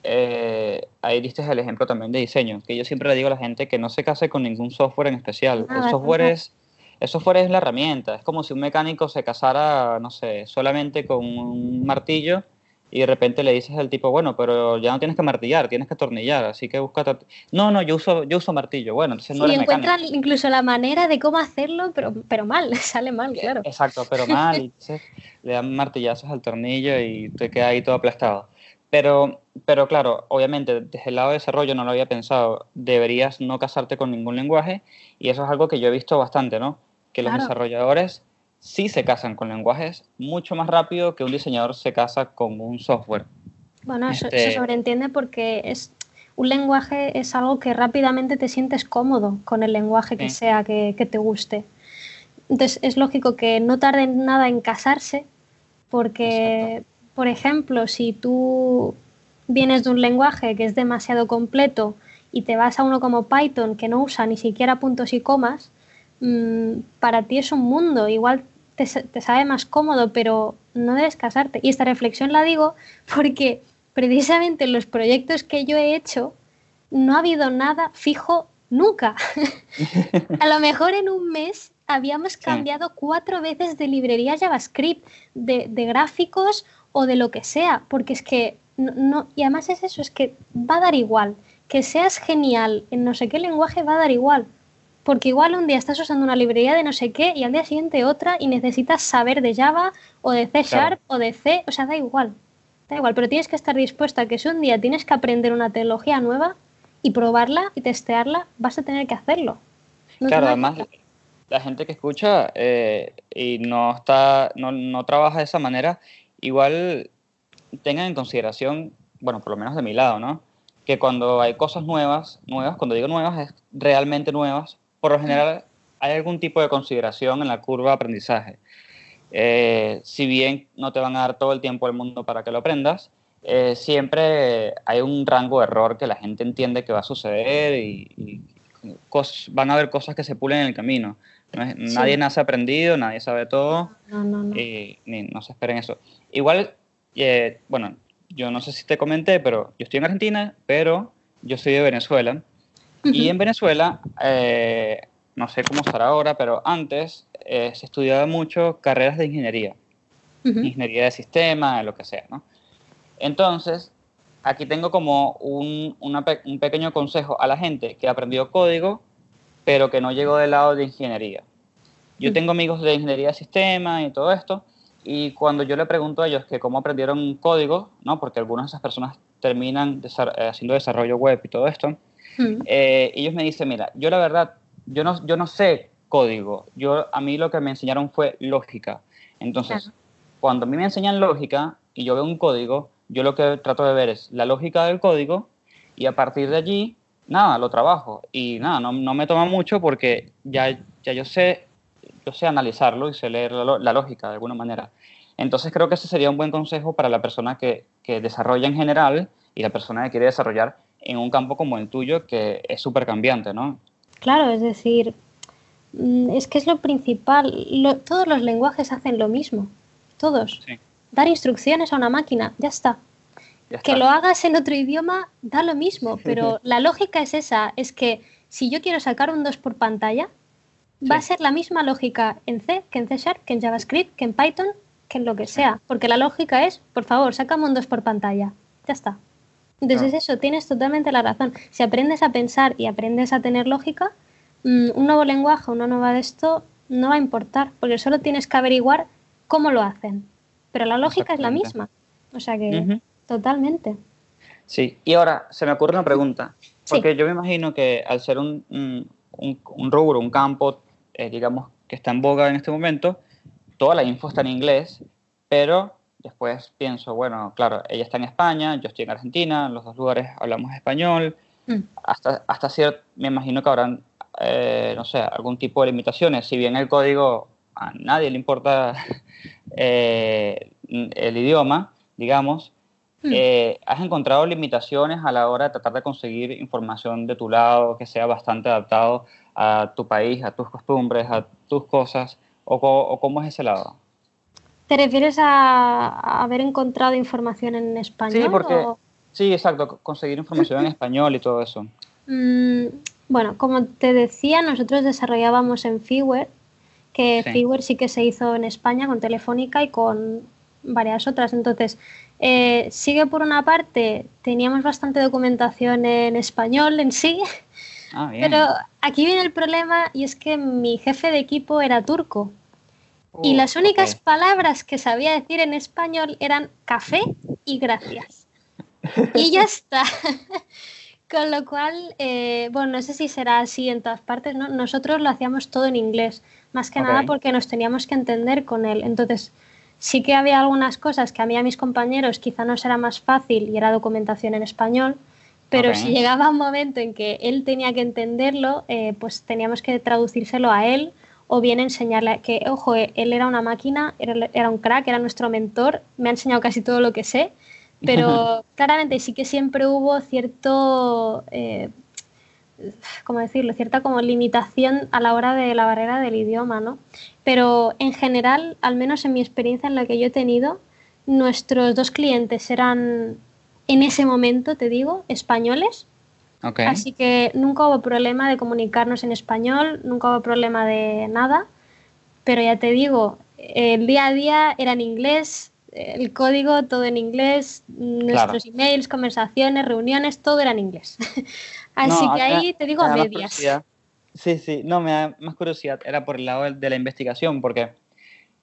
eh, ahí diste el ejemplo también de diseño, que yo siempre le digo a la gente que no se case con ningún software en especial. Nada, el software nada. es, el software es la herramienta, es como si un mecánico se casara, no sé, solamente con un martillo y de repente le dices al tipo, bueno, pero ya no tienes que martillar, tienes que atornillar, así que busca... No, no, yo uso, yo uso martillo, bueno, entonces no y eres mecánico. encuentran incluso la manera de cómo hacerlo, pero, pero mal, [laughs] sale mal, claro. Exacto, pero mal, y entonces le dan martillazos al tornillo y te queda ahí todo aplastado. Pero, pero claro, obviamente desde el lado de desarrollo no lo había pensado, deberías no casarte con ningún lenguaje y eso es algo que yo he visto bastante, ¿no? Que los desarrolladores sí se casan con lenguajes mucho más rápido que un diseñador se casa con un software. Bueno, eso Este- se sobreentiende porque es un lenguaje es algo que rápidamente te sientes cómodo con el lenguaje que Sí. sea que, que te guste. Entonces es lógico que no tarden nada en casarse porque, por ejemplo, si tú vienes de un lenguaje que es demasiado completo y te vas a uno como Python que no usa ni siquiera puntos y comas, mm, para ti es un mundo. Igual te, sa- te sabe más cómodo, pero no debes casarte. Y esta reflexión la digo porque precisamente en los proyectos que yo he hecho no ha habido nada fijo nunca. [laughs] a lo mejor en un mes habíamos cambiado cuatro veces de librería JavaScript, de, de gráficos o de lo que sea, porque es que no, no- y además es eso, es que va a dar igual, que seas genial en no sé qué lenguaje va a dar igual, porque igual un día estás usando una librería de no sé qué y al día siguiente otra y necesitas saber de Java o de C Sharp o de C, o sea, da igual, da igual, pero tienes que estar dispuesta a que si un día tienes que aprender una tecnología nueva y probarla y testearla, vas a tener que hacerlo. No Claro, además, la gente que escucha eh, y no está, no, no trabaja de esa manera, igual tengan en consideración, bueno, por lo menos de mi lado, ¿no? Que cuando hay cosas nuevas, nuevas, cuando digo nuevas, es realmente nuevas, por lo general hay algún tipo de consideración en la curva de aprendizaje. Eh, si bien no te van a dar todo el tiempo del mundo para que lo aprendas, eh, siempre hay un rango de error que la gente entiende que va a suceder y, y cos- van a haber cosas que se pulen en el camino. No es- Sí. Nadie nace aprendido, nadie sabe todo No, no, no. y ni- no se esperen eso. Igual, eh, bueno, yo no sé si te comenté, pero yo estoy en Argentina, pero yo soy de Venezuela. Y en [laughs] Venezuela, eh, no sé cómo estará ahora, pero antes eh, se estudiaba mucho carreras de ingeniería, Ujú. ingeniería de sistema, lo que sea, ¿no? Entonces, aquí tengo como un, una un pequeño consejo a la gente que aprendió código, pero que no llegó del lado de ingeniería. Yo Mm. tengo amigos de ingeniería de sistema y todo esto, y cuando yo le pregunto a ellos que cómo aprendieron código, ¿no? porque algunas de esas personas terminan desa- eh, haciendo desarrollo web y todo esto, Eh, ellos me dicen, mira, yo la verdad, yo no, yo no sé código, yo, a mí lo que me enseñaron fue lógica. Entonces, Claro. cuando a mí me enseñan lógica y yo veo un código, yo lo que trato de ver es la lógica del código y a partir de allí, nada, lo trabajo. Y nada, no, no me toma mucho porque ya, ya yo sé yo sé analizarlo y sé leer la, la lógica de alguna manera. Entonces creo que ese sería un buen consejo para la persona que, que desarrolla en general y la persona que quiere desarrollar en un campo como el tuyo que es súper cambiante, ¿no? Claro, es decir, mm, es que es lo principal. Lo- todos los lenguajes hacen lo mismo. Todos. Sí. Dar instrucciones a una máquina, ya está. Ya Que lo hagas en otro idioma da lo mismo, [laughs] pero la lógica es esa, es que si yo quiero sacar un 2 por pantalla, va a ser la misma lógica en C, que en C Sharp, que en JavaScript, que en Python, que en lo que sea, porque la lógica es, por favor, sácame un 2 por pantalla, ya está. Entonces Claro. eso, tienes totalmente la razón. Si aprendes a pensar y aprendes a tener lógica, mm, un nuevo lenguaje, una nueva de esto, no va a importar, porque solo tienes que averiguar cómo lo hacen. Pero la lógica es la misma. O sea que, totalmente. Sí, y ahora se me ocurre una pregunta, Sí. porque yo me imagino que al ser un, un, un- un rubro, un campo, eh, digamos, que está en boga en este momento, toda la info está en inglés, pero después pienso, bueno, claro, ella está en España, yo estoy en Argentina, en los dos lugares hablamos español, Mm. hasta, hasta cierto, me imagino que habrán, eh, no sé, algún tipo de limitaciones, si bien el código a nadie le importa [laughs] eh, el idioma, digamos, Mm. eh, ¿has encontrado limitaciones a la hora de tratar de conseguir información de tu lado que sea bastante adaptado a tu país, a tus costumbres, a tus cosas? ¿O, o cómo es ese lado? ¿Te refieres a, a haber encontrado información en español? Sí, porque- o- Sí, exacto, co- conseguir información en [laughs] español y todo eso. Mm, bueno, como te decía, nosotros desarrollábamos en Figware, que Sí. Sí que se hizo en España con Telefónica y con varias otras. Entonces, eh, sigue por una parte, teníamos bastante documentación en español en sí, Ah, [laughs] bien. pero aquí viene el problema y es que mi jefe de equipo era turco. Y Uh, las únicas palabras que sabía decir en español eran café y gracias. Y ya [laughs] está. [laughs] Con lo cual, eh, bueno, no sé si será así en todas partes, ¿no? Nosotros lo hacíamos todo en inglés, más que nada porque nos teníamos que entender con él. Entonces, sí que había algunas cosas que a mí y a mis compañeros quizá nos era más fácil y era documentación en español, pero si llegaba un momento en que él tenía que entenderlo, eh, pues teníamos que traducírselo a él o bien enseñarle que, ojo, eh, él era una máquina, era, era un crack, era nuestro mentor, me ha enseñado casi todo lo que sé, pero [laughs] claramente sí que siempre hubo cierto, eh, ¿cómo decirlo? Cierta como limitación a la hora de la barrera del idioma, ¿no? Pero en general, al menos en mi experiencia en la que yo he tenido, nuestros dos clientes eran, en ese momento, te digo, españoles, Ok. Así que nunca hubo problema de comunicarnos en español, nunca hubo problema de nada, pero ya te digo, el día a día era en inglés, el código todo en inglés, nuestros emails, conversaciones, reuniones, todo era en inglés. [laughs] Así No, que ahí te digo a medias. Sí, sí, no, me da más curiosidad, era por el lado de, de la investigación, porque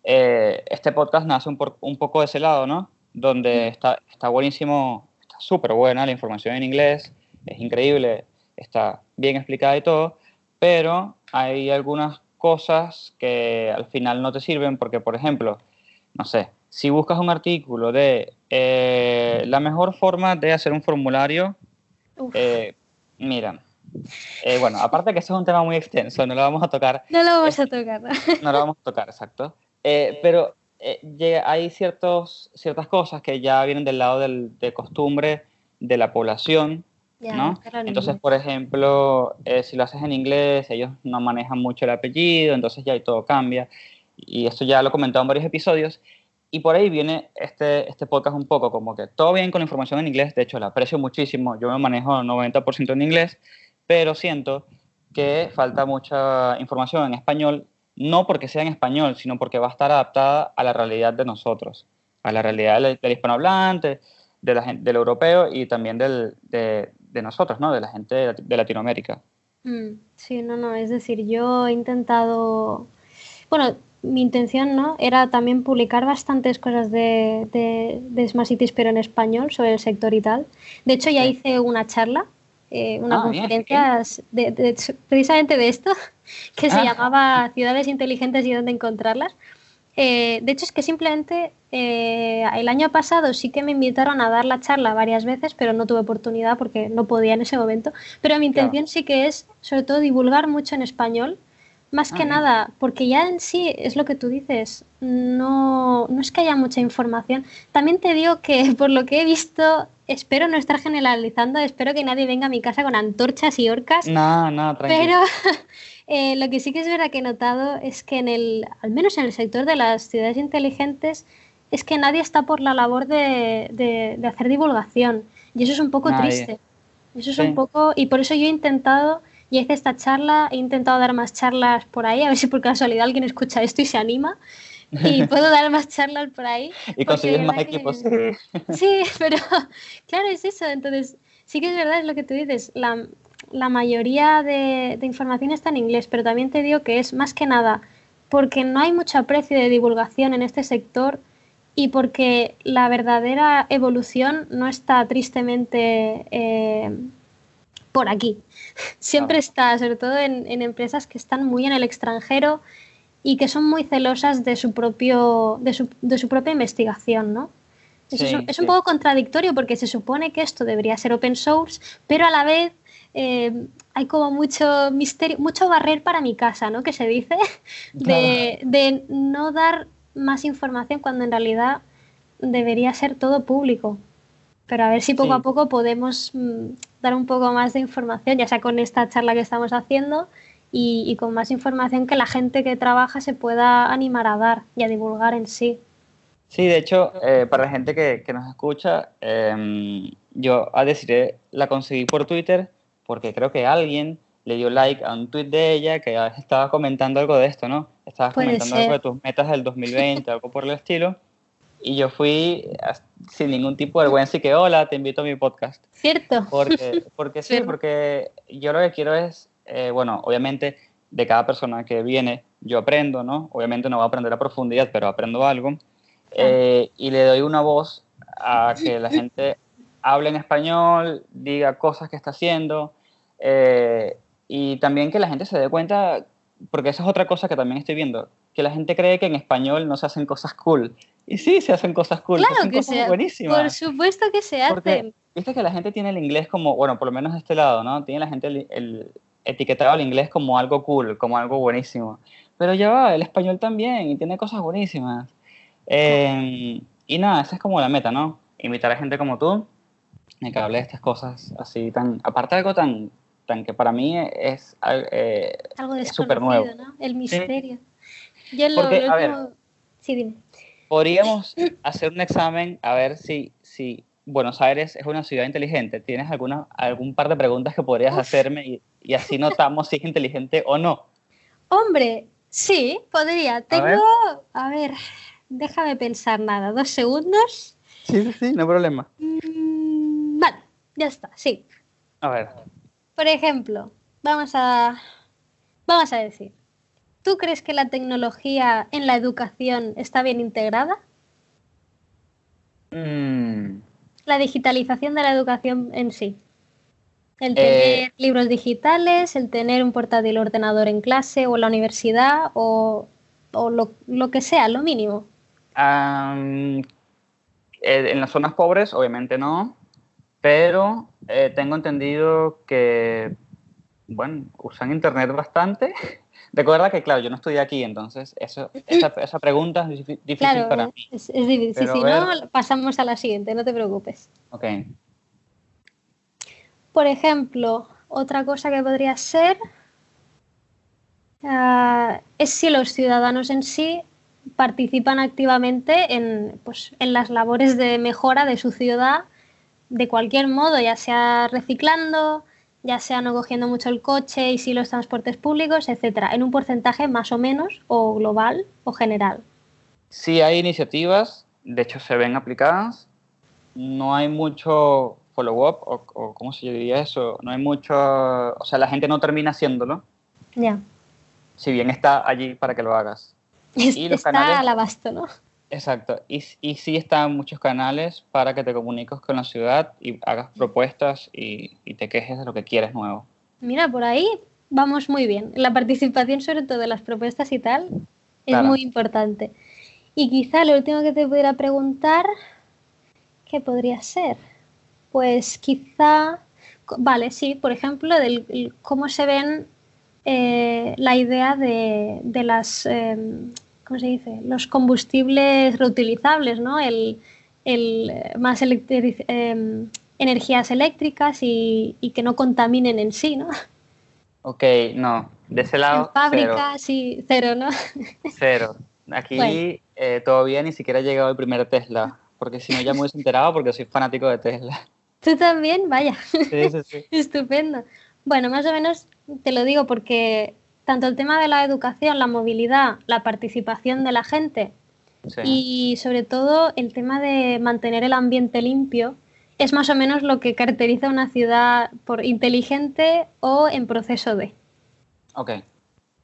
eh, este podcast nace un, por- un poco de ese lado, ¿no? Donde está, está buenísimo, está súper buena la información en inglés, es increíble, está bien explicada y todo, pero hay algunas cosas que al final no te sirven porque, por ejemplo, no sé, si buscas un artículo de eh, la mejor forma de hacer un formulario, eh, mira, eh, bueno, aparte que eso es un tema muy extenso, no lo vamos a tocar, no lo vamos a tocar. ¿no? [laughs] no lo vamos a tocar, exacto. Eh, pero eh, llega- hay ciertos, ciertas cosas que ya vienen del lado del- de costumbre de la población, Lo Entonces, por ejemplo, eh, si lo haces en inglés, ellos no manejan mucho el apellido, entonces ya ahí todo cambia. Y esto ya lo he comentado en varios episodios. Y por ahí viene este, este podcast un poco como que todo bien con la información en inglés, de hecho la aprecio muchísimo, yo me manejo 90% en inglés, pero siento que falta mucha información en español, no porque sea en español, sino porque va a estar adaptada a la realidad de nosotros, a la realidad del, del hispanohablante, de la del europeo y también del, de, de nosotros, ¿no? de la gente de, de Latinoamérica. Mm, sí, no, no, es decir, yo he intentado, bueno, mi intención, ¿no? Era también publicar bastantes cosas de, de, de Smart Cities, pero en español, sobre el sector y tal. De hecho, ya Sí. hice una charla, eh, una Ah, bien, conferencia de, precisamente de esto, [laughs] que se Ah. llamaba Ciudades inteligentes y dónde encontrarlas. Eh, de hecho, es que simplemente eh, el año pasado sí que me invitaron a dar la charla varias veces, pero no tuve oportunidad porque no podía en ese momento. Pero mi Claro. intención sí que es, sobre todo, divulgar mucho en español. Más Ah, que bien. nada, porque ya en sí es lo que tú dices, no, no es que haya mucha información. También te digo que [laughs] por lo que he visto, espero no estar generalizando, espero que nadie venga a mi casa con antorchas y orcas. No, no, tranquilo. Pero [laughs] eh, lo que sí que es verdad que he notado es que en el, al menos en el sector de las ciudades inteligentes, es que nadie está por la labor de, de- de hacer divulgación. Y eso es un poco Nadie. triste. Eso es Sí. un poco, y por eso yo he intentado, ya hice esta charla, he intentado dar más charlas por ahí, a ver si por casualidad alguien escucha esto y se anima. Y [laughs] puedo dar más charlas por ahí. y de más que- equipos. [laughs] Sí, pero claro, es eso. Entonces, sí que es verdad, es lo que tú dices. La, la mayoría de, de información está en inglés, pero también te digo que es más que nada porque no hay mucho aprecio de divulgación en este sector y porque la verdadera evolución no está tristemente eh, por aquí. Siempre está, sobre todo en, en empresas que están muy en el extranjero y que son muy celosas de su, propio, de su, de su propia investigación, ¿no? Es, Sí, un- poco contradictorio porque se supone que esto debería ser open source, pero a la vez eh, hay como mucho misterio, mucho barrer para mi casa, ¿no? Que se dice, [laughs] de, de no dar más información cuando en realidad debería ser todo público. Pero a ver si poco Sí. a poco podemos mm, dar un poco más de información, ya sea con esta charla que estamos haciendo y, y con más información que la gente que trabaja se pueda animar a dar y a divulgar en sí. Sí, de hecho, eh, para la gente que, que nos escucha, em, yo a decir la conseguí por Twitter porque creo que alguien le dio like a un tweet de ella que estaba comentando algo de esto, ¿no? Estabas Puede comentando algo ser. de tus metas del 2020, algo por el estilo. Y yo fui sin ningún tipo de vergüenza y que, hola, te invito a mi podcast. ¿Cierto? Porque, [laughs] porque sí, porque yo lo que quiero es, eh, bueno, obviamente de cada persona que viene yo aprendo, ¿no? Obviamente no voy a aprender a profundidad, pero aprendo algo. Eh, y le doy una voz a que la gente hable en español, diga cosas que está haciendo, eh, y también que la gente se dé cuenta, porque esa es otra cosa que también estoy viendo, que la gente cree que en español no se hacen cosas cool. Y sí, se hacen cosas cool, se Claro hacen que cosas se buenísimas. Por supuesto que se Porque hacen. viste que la gente tiene el inglés como, bueno, por lo menos de este lado, ¿no? Tiene la gente el, el etiquetado al inglés como algo cool, como algo buenísimo. Pero ya va, el español también y tiene cosas buenísimas. Eh, y nada, esa es como la meta, ¿no? Invitar a gente como tú que hable de estas cosas así tan, aparte de algo tan, que para mí es eh, Algo súper nuevo. ¿no? El misterio. Yo lo, Porque, lo a ver, Sí, dime. Podríamos hacer un examen a ver si, si Buenos Aires es una ciudad inteligente. ¿Tienes alguna, algún par de preguntas que podrías Uf. hacerme y, y así notamos si es inteligente o no? Hombre, sí, podría. Tengo, ver. a ver, déjame pensar nada, dos segundos. Sí, sí, sí, no hay problema. Mm, vale, ya está, sí. A ver. Por ejemplo, vamos a... vamos a decir, ¿tú crees que la tecnología en la educación está bien integrada? Mm, La digitalización de la educación en sí. El Eh, tener libros digitales, el tener un portátil ordenador en clase o en la universidad o, o lo, lo que sea, lo mínimo. eh, en las zonas pobres, obviamente no, pero eh, tengo entendido que, bueno, usan internet bastante. [laughs] Recuerda que, claro, yo no estudié aquí, entonces eso, esa, esa pregunta es difí- difícil Claro, para mí. es, es difícil. Si no, pasamos a la siguiente, no te preocupes. Ok. Por ejemplo, otra cosa que podría ser ah, es si los ciudadanos en sí participan activamente en, pues, en las labores de mejora de su ciudad de cualquier modo, ya sea reciclando, ya sea no cogiendo mucho el coche y sí los transportes públicos, etcétera, en un porcentaje más o menos o global o general. Sí hay iniciativas, de hecho se ven aplicadas, no hay mucho follow-up, o, o cómo se diría eso, no hay mucho, o sea, la gente no termina haciéndolo, Ya. si bien está allí para que lo hagas. Es- Y los está canales- al abasto, ¿no? Exacto, y, y sí están muchos canales para que te comuniques con la ciudad y hagas propuestas y, y te quejes de lo que quieres nuevo. Mira, por ahí vamos muy bien. La participación, sobre todo de las propuestas y tal, es Claro. muy importante. Y quizá lo último que te pudiera preguntar, ¿qué podría ser? Pues quizá, vale, sí, por ejemplo, del el- cómo se ven eh, la idea de, de las, em, ¿cómo se dice? Los combustibles reutilizables, ¿no? El, el, eh, más em, energías eléctricas y, y que no contaminen en sí, ¿no? Ok, no, de ese En lado, cero, fábricas sí, cero, ¿no? cero. [laughs] Aquí Bueno. eh, todavía ni siquiera ha llegado el primer Tesla, porque si no ya me hubiese enterado porque soy fanático de Tesla. Tú también, vaya, Sí, sí, sí. [laughs] estupendo. Bueno, más o menos te lo digo porque tanto el tema de la educación, la movilidad, la participación de la gente Sí. y sobre todo el tema de mantener el ambiente limpio es más o menos lo que caracteriza una ciudad por inteligente o en proceso de. Ok,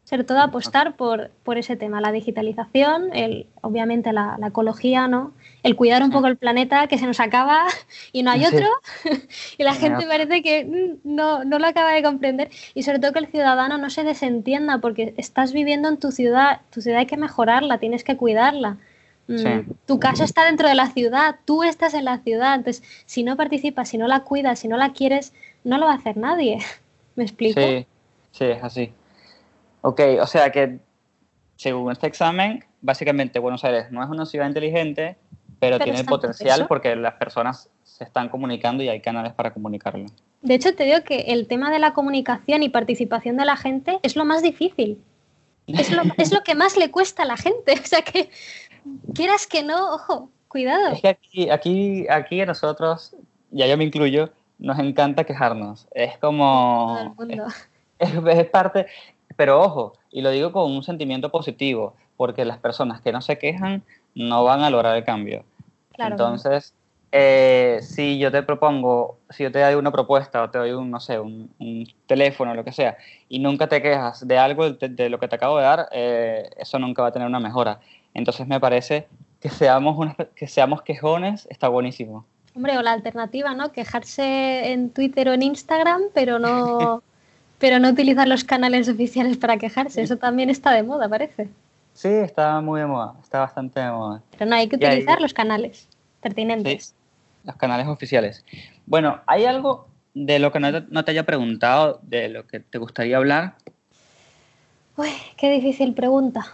Sobre todo apostar por, por ese tema, la digitalización, el, obviamente la, la ecología, ¿no? El cuidar un Sí. poco el planeta que se nos acaba y no hay Sí. otro. [laughs] y la gente parece que mm, no, no lo acaba de comprender. Y sobre todo que el ciudadano no se desentienda porque estás viviendo en tu ciudad, tu ciudad hay que mejorarla, tienes que cuidarla. Mm, Sí. Tu casa está dentro de la ciudad, tú estás en la ciudad. Entonces, si no participas, si no la cuidas, si no la quieres, no lo va a hacer nadie. [laughs] ¿Me explico? sí, sí, es así. Ok, o sea que según este examen, básicamente Buenos Aires no es una ciudad inteligente, pero, Pero tiene potencial porque las personas se están comunicando y hay canales para comunicarlo. De hecho, te digo que el tema de la comunicación y participación de la gente es lo más difícil. Es lo, es lo que más le cuesta a la gente. [laughs] O sea que, quieras que no, ojo, cuidado. Es que aquí, aquí, aquí a nosotros, ya yo me incluyo, nos encanta quejarnos. Es como... Todo el mundo. es, es parte, pero ojo, y lo digo con un sentimiento positivo, porque las personas que no se quejan no van a lograr el cambio. Claro. Entonces, eh, si yo te propongo, si yo te doy una propuesta o te doy un, no sé, un, un teléfono, lo que sea, y nunca te quejas de algo de, de lo que te acabo de dar, eh, eso nunca va a tener una mejora. Entonces me parece que seamos, una- que seamos quejones está buenísimo. Hombre, o la alternativa, ¿no? Quejarse en Twitter o en Instagram, pero no, [laughs] pero no utilizar los canales oficiales para quejarse. Eso también está de moda, parece. Sí, está muy de moda, está bastante de moda. Pero no, hay que utilizar los canales pertinentes. los canales oficiales. Bueno, ¿hay algo de lo que no te, no te haya preguntado, de lo que te gustaría hablar? Uy, qué difícil pregunta.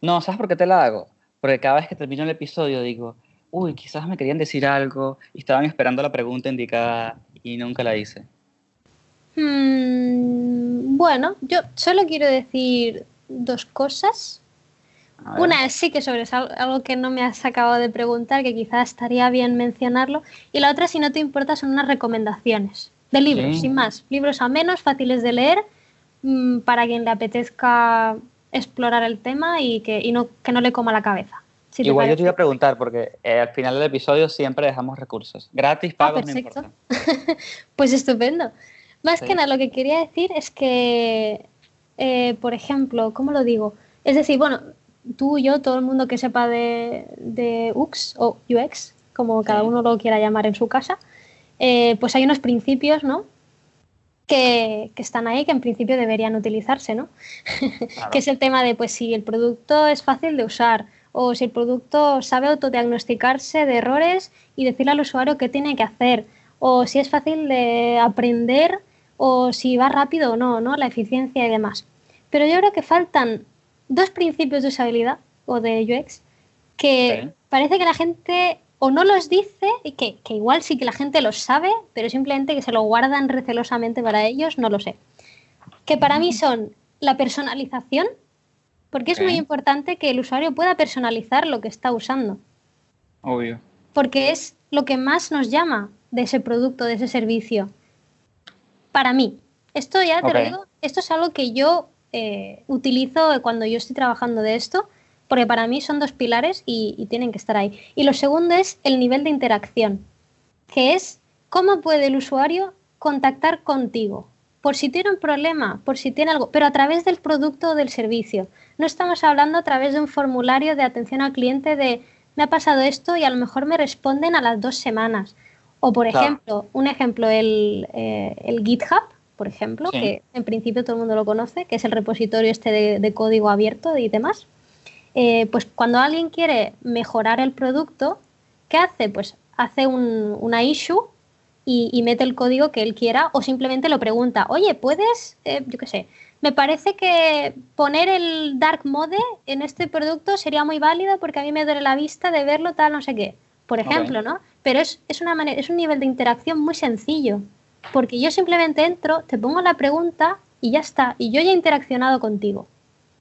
No, ¿sabes por qué te la hago? Porque cada vez que termino el episodio digo, uy, quizás me querían decir algo y estaban esperando la pregunta indicada y nunca la hice. Mm, bueno, yo solo quiero decir dos cosas. Una es sí que sobre algo que no me has acabado de preguntar, que quizás estaría bien mencionarlo. Y la otra, si no te importa, son unas recomendaciones de libros, Sí. sin más. Libros a menos, fáciles de leer, mm, para quien le apetezca explorar el tema y que, y no, que no le coma la cabeza. si Igual yo te iba a preguntar, porque eh, al final del episodio siempre dejamos recursos. Gratis, Ah, pagos, no perfecto. importa. [laughs] Pues estupendo. Más Sí. que nada, lo que quería decir es que eh, por ejemplo, ¿cómo lo digo? Es decir, bueno, tú, yo, todo el mundo que sepa de, de UX o UX, como cada uno lo quiera llamar en su casa, eh, pues hay unos principios, ¿no? Que, que están ahí, que en principio deberían utilizarse, ¿no? [laughs] Claro. que es el tema de pues si el producto es fácil de usar o si el producto sabe autodiagnosticarse de errores y decirle al usuario qué tiene que hacer o si es fácil de aprender o si va rápido o no, ¿no? La eficiencia y demás. Pero yo creo que faltan dos principios de usabilidad o de UX que parece que la gente o no los dice y que, que igual sí que la gente los sabe, pero simplemente que se lo guardan recelosamente para ellos, no lo sé. Que para mí son la personalización, porque es muy importante que el usuario pueda personalizar lo que está usando, Obvio. porque es lo que más nos llama de ese producto, de ese servicio. Para mí, esto ya te lo digo, esto es algo que yo eh, utilizo cuando yo estoy trabajando de esto, porque para mí son dos pilares y, y tienen que estar ahí. Y lo segundo es el nivel de interacción, que es cómo puede el usuario contactar contigo, por si tiene un problema, por si tiene algo, pero a través del producto o del servicio. No estamos hablando a través de un formulario de atención al cliente de me ha pasado esto y a lo mejor me responden a las dos semanas. O por Claro. ejemplo, un ejemplo, el, eh, el GitHub, por ejemplo, Sí. que en principio todo el mundo lo conoce, que es el repositorio este de, de código abierto y demás. Eh, pues cuando alguien quiere mejorar el producto, ¿qué hace? Pues hace un- una issue y, y mete el código que él quiera o simplemente lo pregunta, oye, ¿puedes, eh, yo qué sé, me parece que poner el dark mode en este producto sería muy válido porque a mí me duele la vista de verlo tal, no sé qué, por ejemplo, ¿no? Pero es, es, una manera, es un nivel de interacción muy sencillo, porque yo simplemente entro, te pongo la pregunta y ya está, y yo ya he interaccionado contigo.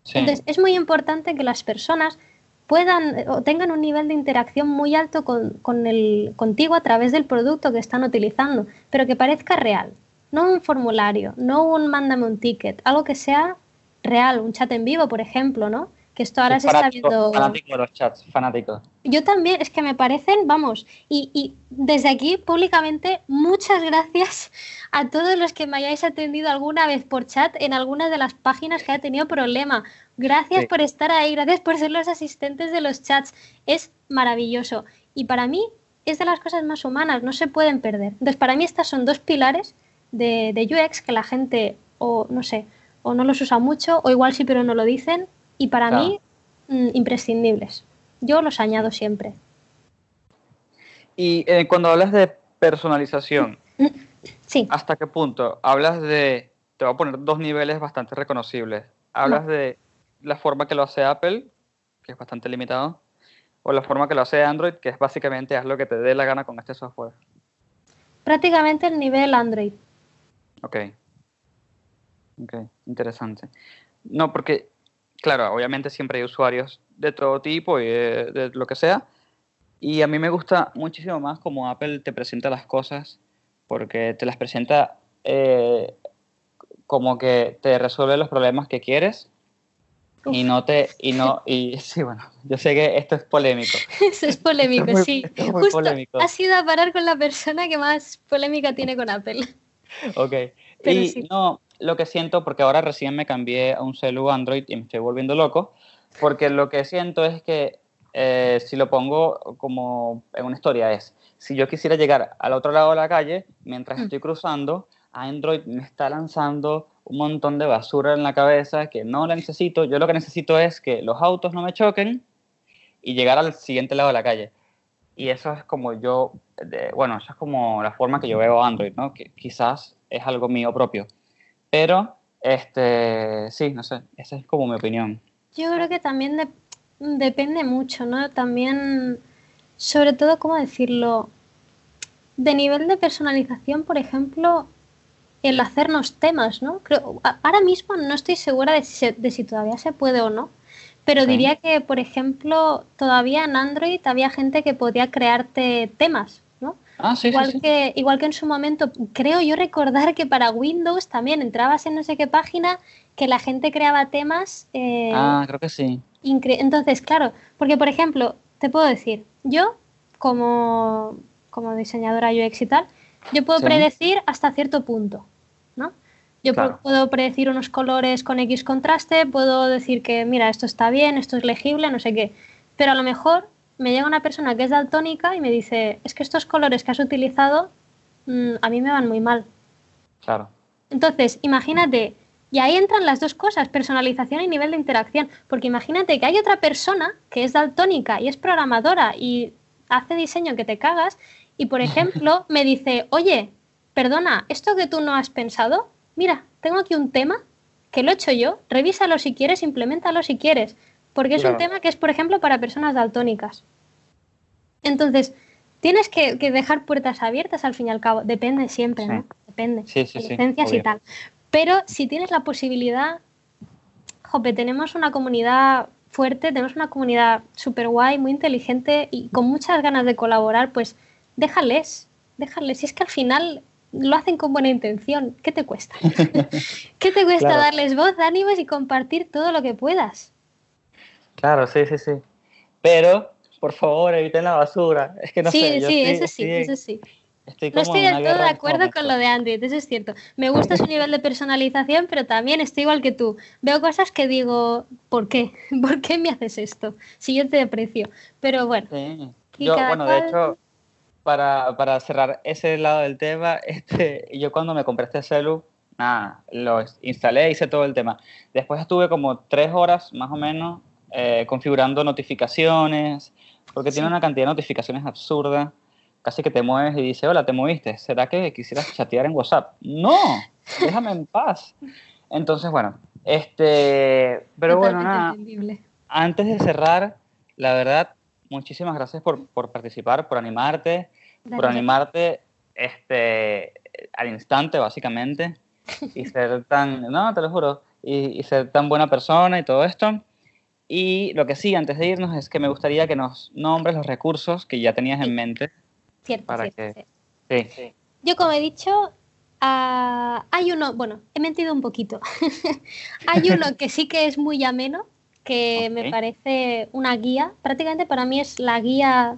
Sí. Entonces, es muy importante que las personas puedan o tengan un nivel de interacción muy alto con, con el, contigo a través del producto que están utilizando, pero que parezca real. No un formulario, no un mándame un ticket, algo que sea real, un chat en vivo, por ejemplo, ¿no? Que esto ahora se está viendo. fanático de los chats, fanático. Yo también, es que me parecen, vamos, y, y desde aquí públicamente muchas gracias a todos los que me hayáis atendido alguna vez por chat en algunas de las páginas que ha tenido problema. Gracias Sí. por estar ahí, gracias por ser los asistentes de los chats. Es maravilloso. Y para mí es de las cosas más humanas, no se pueden perder. Entonces, para mí estas son dos pilares de, de UX que la gente, o no sé, o no los usa mucho, o igual sí, pero no lo dicen. Y para Claro. mí, mm, imprescindibles. Yo los añado siempre. Y eh, cuando hablas de personalización, Sí, ¿hasta qué punto? Hablas de, te voy a poner dos niveles bastante reconocibles. Hablas de la forma que lo hace Apple, que es bastante limitado, o la forma que lo hace Android, que es básicamente haz lo que te dé la gana con este software. prácticamente el nivel Android. Ok. Ok, interesante. No, porque, claro, obviamente siempre hay usuarios de todo tipo y de, de lo que sea. Y a mí me gusta muchísimo más como Apple te presenta las cosas, porque te las presenta eh, como que te resuelve los problemas que quieres y no te, y no, y [laughs] sí, bueno, yo sé que esto es polémico. [laughs] Eso es polémico, Esto es muy- sí. es Justo polémico. has ido a parar con la persona que más polémica tiene con Apple. Ok. Pero y sí. no, lo que siento, porque ahora recién me cambié a un celu Android y me estoy volviendo loco, porque lo que siento es que eh, si lo pongo como en una historia es, si yo quisiera llegar al otro lado de la calle, mientras estoy cruzando, Android me está lanzando un montón de basura en la cabeza que no la necesito. Yo lo que necesito es que los autos no me choquen y llegar al siguiente lado de la calle. Y eso es como yo, de- bueno, eso es como la forma que yo veo Android, ¿no? Que quizás es algo mío propio. Pero, este, sí, no sé, esa es como mi opinión. Yo creo que también de- depende mucho, ¿no? También, sobre todo, ¿cómo decirlo? De nivel de personalización, por ejemplo, el hacernos temas, ¿no? Creo, ahora mismo no estoy segura de si, de si todavía se puede o no, pero diría que, por ejemplo, todavía en Android había gente que podía crearte temas. Ah, sí, Igual sí, sí. que, igual que en su momento, creo yo recordar que para Windows también entrabas en no sé qué página que la gente creaba temas. eh, Ah, creo que sí. Entonces, claro, porque por ejemplo, te puedo decir, yo como, como diseñadora UX y tal, yo puedo predecir hasta cierto punto, ¿no? Yo Claro. puedo predecir unos colores con X contraste, puedo decir que, mira, esto está bien, esto es legible, no sé qué. Pero a lo mejor me llega una persona que es daltónica y me dice, es que estos colores que has utilizado mm, a mí me van muy mal. Claro. Entonces, imagínate, y ahí entran las dos cosas, personalización y nivel de interacción, porque imagínate que hay otra persona que es daltónica y es programadora y hace diseño que te cagas y, por [laughs] ejemplo, me dice, oye, perdona, esto que tú no has pensado, mira, tengo aquí un tema que lo he hecho yo, revísalo si quieres, implementalo si quieres, porque es un tema que es, por ejemplo, para personas daltónicas. Entonces, tienes que, que dejar puertas abiertas al fin y al cabo, depende siempre, Sí. ¿no? Depende Sí, sí, licencias y tal. Pero si tienes la posibilidad, jope, tenemos una comunidad fuerte, tenemos una comunidad súper guay, muy inteligente y con muchas ganas de colaborar, pues déjales, déjales. Si es que al final lo hacen con buena intención, ¿qué te cuesta? [laughs] ¿Qué te cuesta Claro. darles voz, ánimos y compartir todo lo que puedas? Claro, sí, sí, sí. Pero, por favor, eviten la basura. Es que no sí, sé. yo sí, estoy- eso sí, estoy- eso sí. estoy No estoy del todo de acuerdo con lo de Android, eso es cierto. Me gusta su nivel de personalización, pero también estoy igual que tú. Veo cosas que digo, ¿por qué? [laughs] ¿Por qué me haces esto? Si yo te aprecio. Pero bueno, Sí. Yo, bueno, de cual- hecho, para, para cerrar ese lado del tema, [laughs] este, yo cuando me compré este celu, nada, lo instalé, hice todo el tema. Después estuve como tres horas más o menos eh, configurando notificaciones, porque tiene Sí. una cantidad de notificaciones absurda. Casi que te mueves y dice, hola, te moviste. ¿Será que quisieras chatear en WhatsApp? No, déjame en paz. Entonces, bueno, este, pero bueno, nada, antes de cerrar, la verdad, muchísimas gracias por, por participar, por animarte, por animarte este, al instante, básicamente, y ser tan, no, te lo juro, y, y ser tan buena persona y todo esto. Y lo que sí, antes de irnos, es que me gustaría que nos nombres los recursos que ya tenías Sí. en mente. Cierto, para cierto, que- cierto. Sí, Yo, como he dicho, ah, hay uno, bueno, he mentido un poquito. [laughs] hay uno que sí que es muy ameno, que me parece una guía. Prácticamente para mí es la guía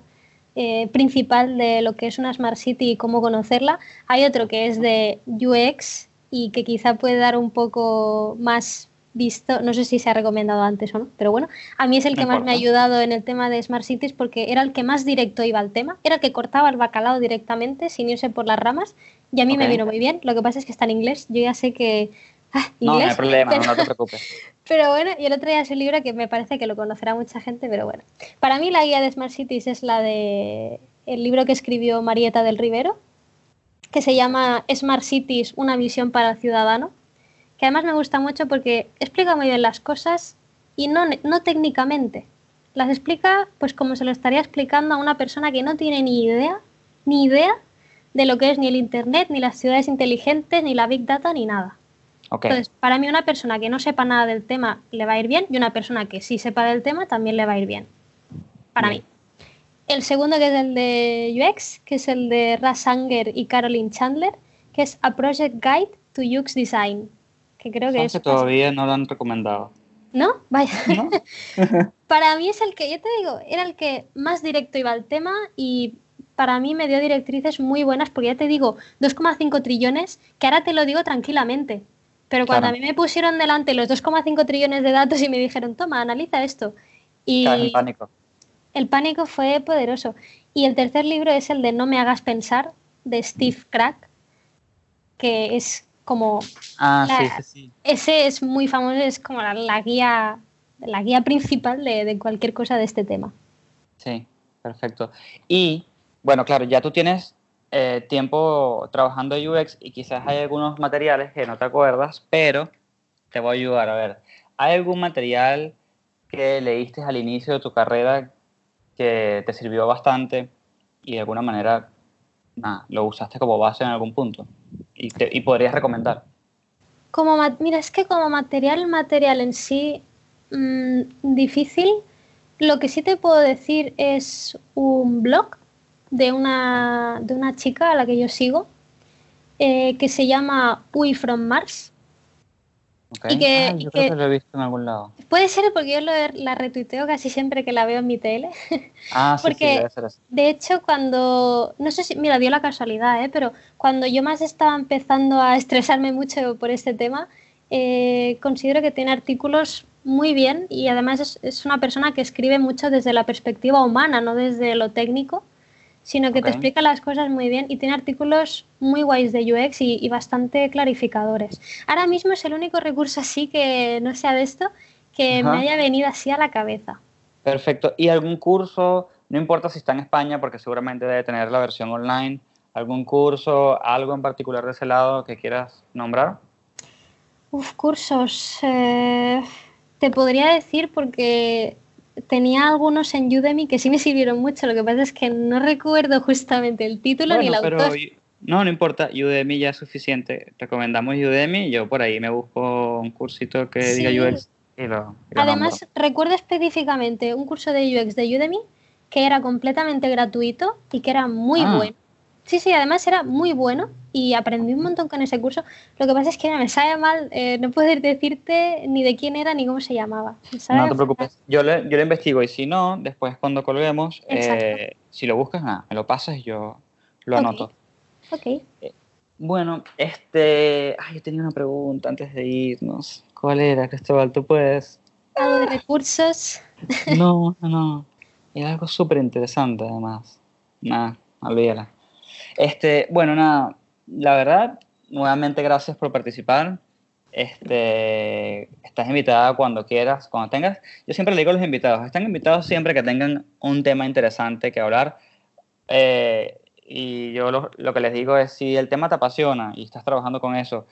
eh, principal de lo que es una Smart City y cómo conocerla. Hay otro que es de UX y que quizá puede dar un poco más visto, no sé si se ha recomendado antes o no, pero bueno, a mí es el No que más me ha ayudado en el tema de Smart Cities porque era el que más directo iba al tema, era el que cortaba el bacalao directamente sin irse por las ramas y a mí me vino muy bien, lo que pasa es que está en inglés, yo ya sé que... ah, no, no inglés, hay problema, pero- no, te [laughs] preocupes. pero bueno, y el otro día es un libro que me parece que lo conocerá mucha gente, pero bueno. Para mí la guía de Smart Cities es la de el libro que escribió Marieta del Rivero, que se llama Smart Cities, una visión para el ciudadano, que además me gusta mucho porque explica muy bien las cosas y no, no técnicamente. Las explica pues como se lo estaría explicando a una persona que no tiene ni idea, ni idea de lo que es ni el Internet, ni las ciudades inteligentes, ni la Big Data, ni nada. Entonces, para mí una persona que no sepa nada del tema le va a ir bien y una persona que sí sepa del tema también le va a ir bien. Para Bien. mí. El segundo que es el de UX, que es el de Russ Anger y Caroline Chandler, que es A Project Guide to UX Design, que creo que es... que todavía no lo han recomendado. ¿No? Vaya. ¿no? [laughs] Para mí es el que, yo te digo, era el que más directo iba al tema y para mí me dio directrices muy buenas porque ya te digo, 2,5 trillones, que ahora te lo digo tranquilamente. Pero cuando Claro. a mí me pusieron delante los 2,5 trillones de datos y me dijeron, toma, analiza esto. Y en pánico. el pánico fue poderoso. Y el tercer libro es el de No me hagas pensar, de Steve Crack, que es como Ah, La- sí, sí, sí. ese es muy famoso, es como la, la guía, la guía principal de, de cualquier cosa de este tema. Sí, perfecto. Y bueno, claro, ya tú tienes eh, tiempo trabajando en UX y quizás hay algunos materiales que no te acuerdas, pero te voy a ayudar. A ver, ¿hay algún material que leíste al inicio de tu carrera que te sirvió bastante y de alguna manera nada, lo usaste como base en algún punto y, te- y podrías recomendar? Como mira, es que como material, material en sí, mm, difícil. Lo que sí te puedo decir es un blog de una, de una chica a la que yo sigo, eh, que se llama We from Mars. Ok. Y que- Ah, yo y creo que- que lo he visto en algún lado. Puede ser porque yo lo- la retuiteo casi siempre que la veo en mi tele. [laughs] Ah, sí, sí, Porque- debe ser así. De hecho, cuando, no sé si, mira, dio la casualidad, ¿eh? pero cuando yo más estaba empezando a estresarme mucho por este tema, eh, considero que tiene artículos muy bien y además es, es una persona que escribe mucho desde la perspectiva humana, no desde lo técnico, sino que te explica las cosas muy bien y tiene artículos muy guays de UX y, y bastante clarificadores. Ahora mismo es el único recurso así que no sea de esto que me haya venido así a la cabeza. Perfecto. ¿Y algún curso? No importa si está en España, porque seguramente debe tener la versión online. ¿Algún curso, algo en particular de ese lado que quieras nombrar? Uf, cursos. eh, te podría decir porque tenía algunos en Udemy que sí me sirvieron mucho. Lo que pasa es que no recuerdo justamente el título ni el pero autor. no, no importa. Udemy ya es suficiente. Recomendamos Udemy. Yo por ahí me busco un cursito que Sí. diga UX y lo, y lo Además, nombro. recuerdo específicamente un curso de UX de Udemy que era completamente gratuito y que era muy Ah. bueno. Sí, sí, además era muy bueno y aprendí un montón con ese curso. Lo que pasa es que me sabe mal eh, no poder [laughs] decirte ni de quién era ni cómo se llamaba. No te preocupes. Yo lo, yo lo investigo y si no, después cuando colguemos, eh, si lo buscas, nada, me lo pasas y yo lo Ok. anoto. Ok. Bueno, este. Ay, yo tenía una pregunta antes de irnos. ¿Cuál era, Cristóbal? ¿Tú puedes? Algo de recursos. No, [laughs] no, no. Era algo súper interesante, además. Nada, olvídala. Este, bueno, nada. La verdad, nuevamente gracias por participar. Este, estás invitada cuando quieras, cuando tengas. Yo siempre le digo a los invitados, están invitados siempre que tengan un tema interesante que hablar. Eh, y yo lo, lo que les digo es, si el tema te apasiona y estás trabajando con eso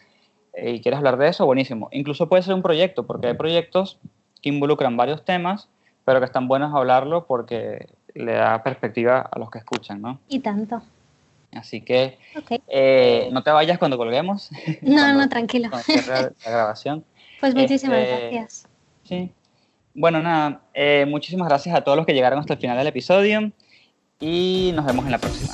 eh, y quieres hablar de eso, buenísimo. Incluso puede ser un proyecto, porque hay proyectos que involucran varios temas, pero que están buenos hablarlo porque le da perspectiva a los que escuchan, ¿no? Y tanto. Así que eh, no te vayas cuando colguemos, [laughs] No, Cuando- no, tranquilo. la [laughs] grabación. Pues muchísimas Este, gracias. Sí. Bueno, nada, eh, muchísimas gracias a todos los que llegaron hasta el final del episodio y nos vemos en la próxima.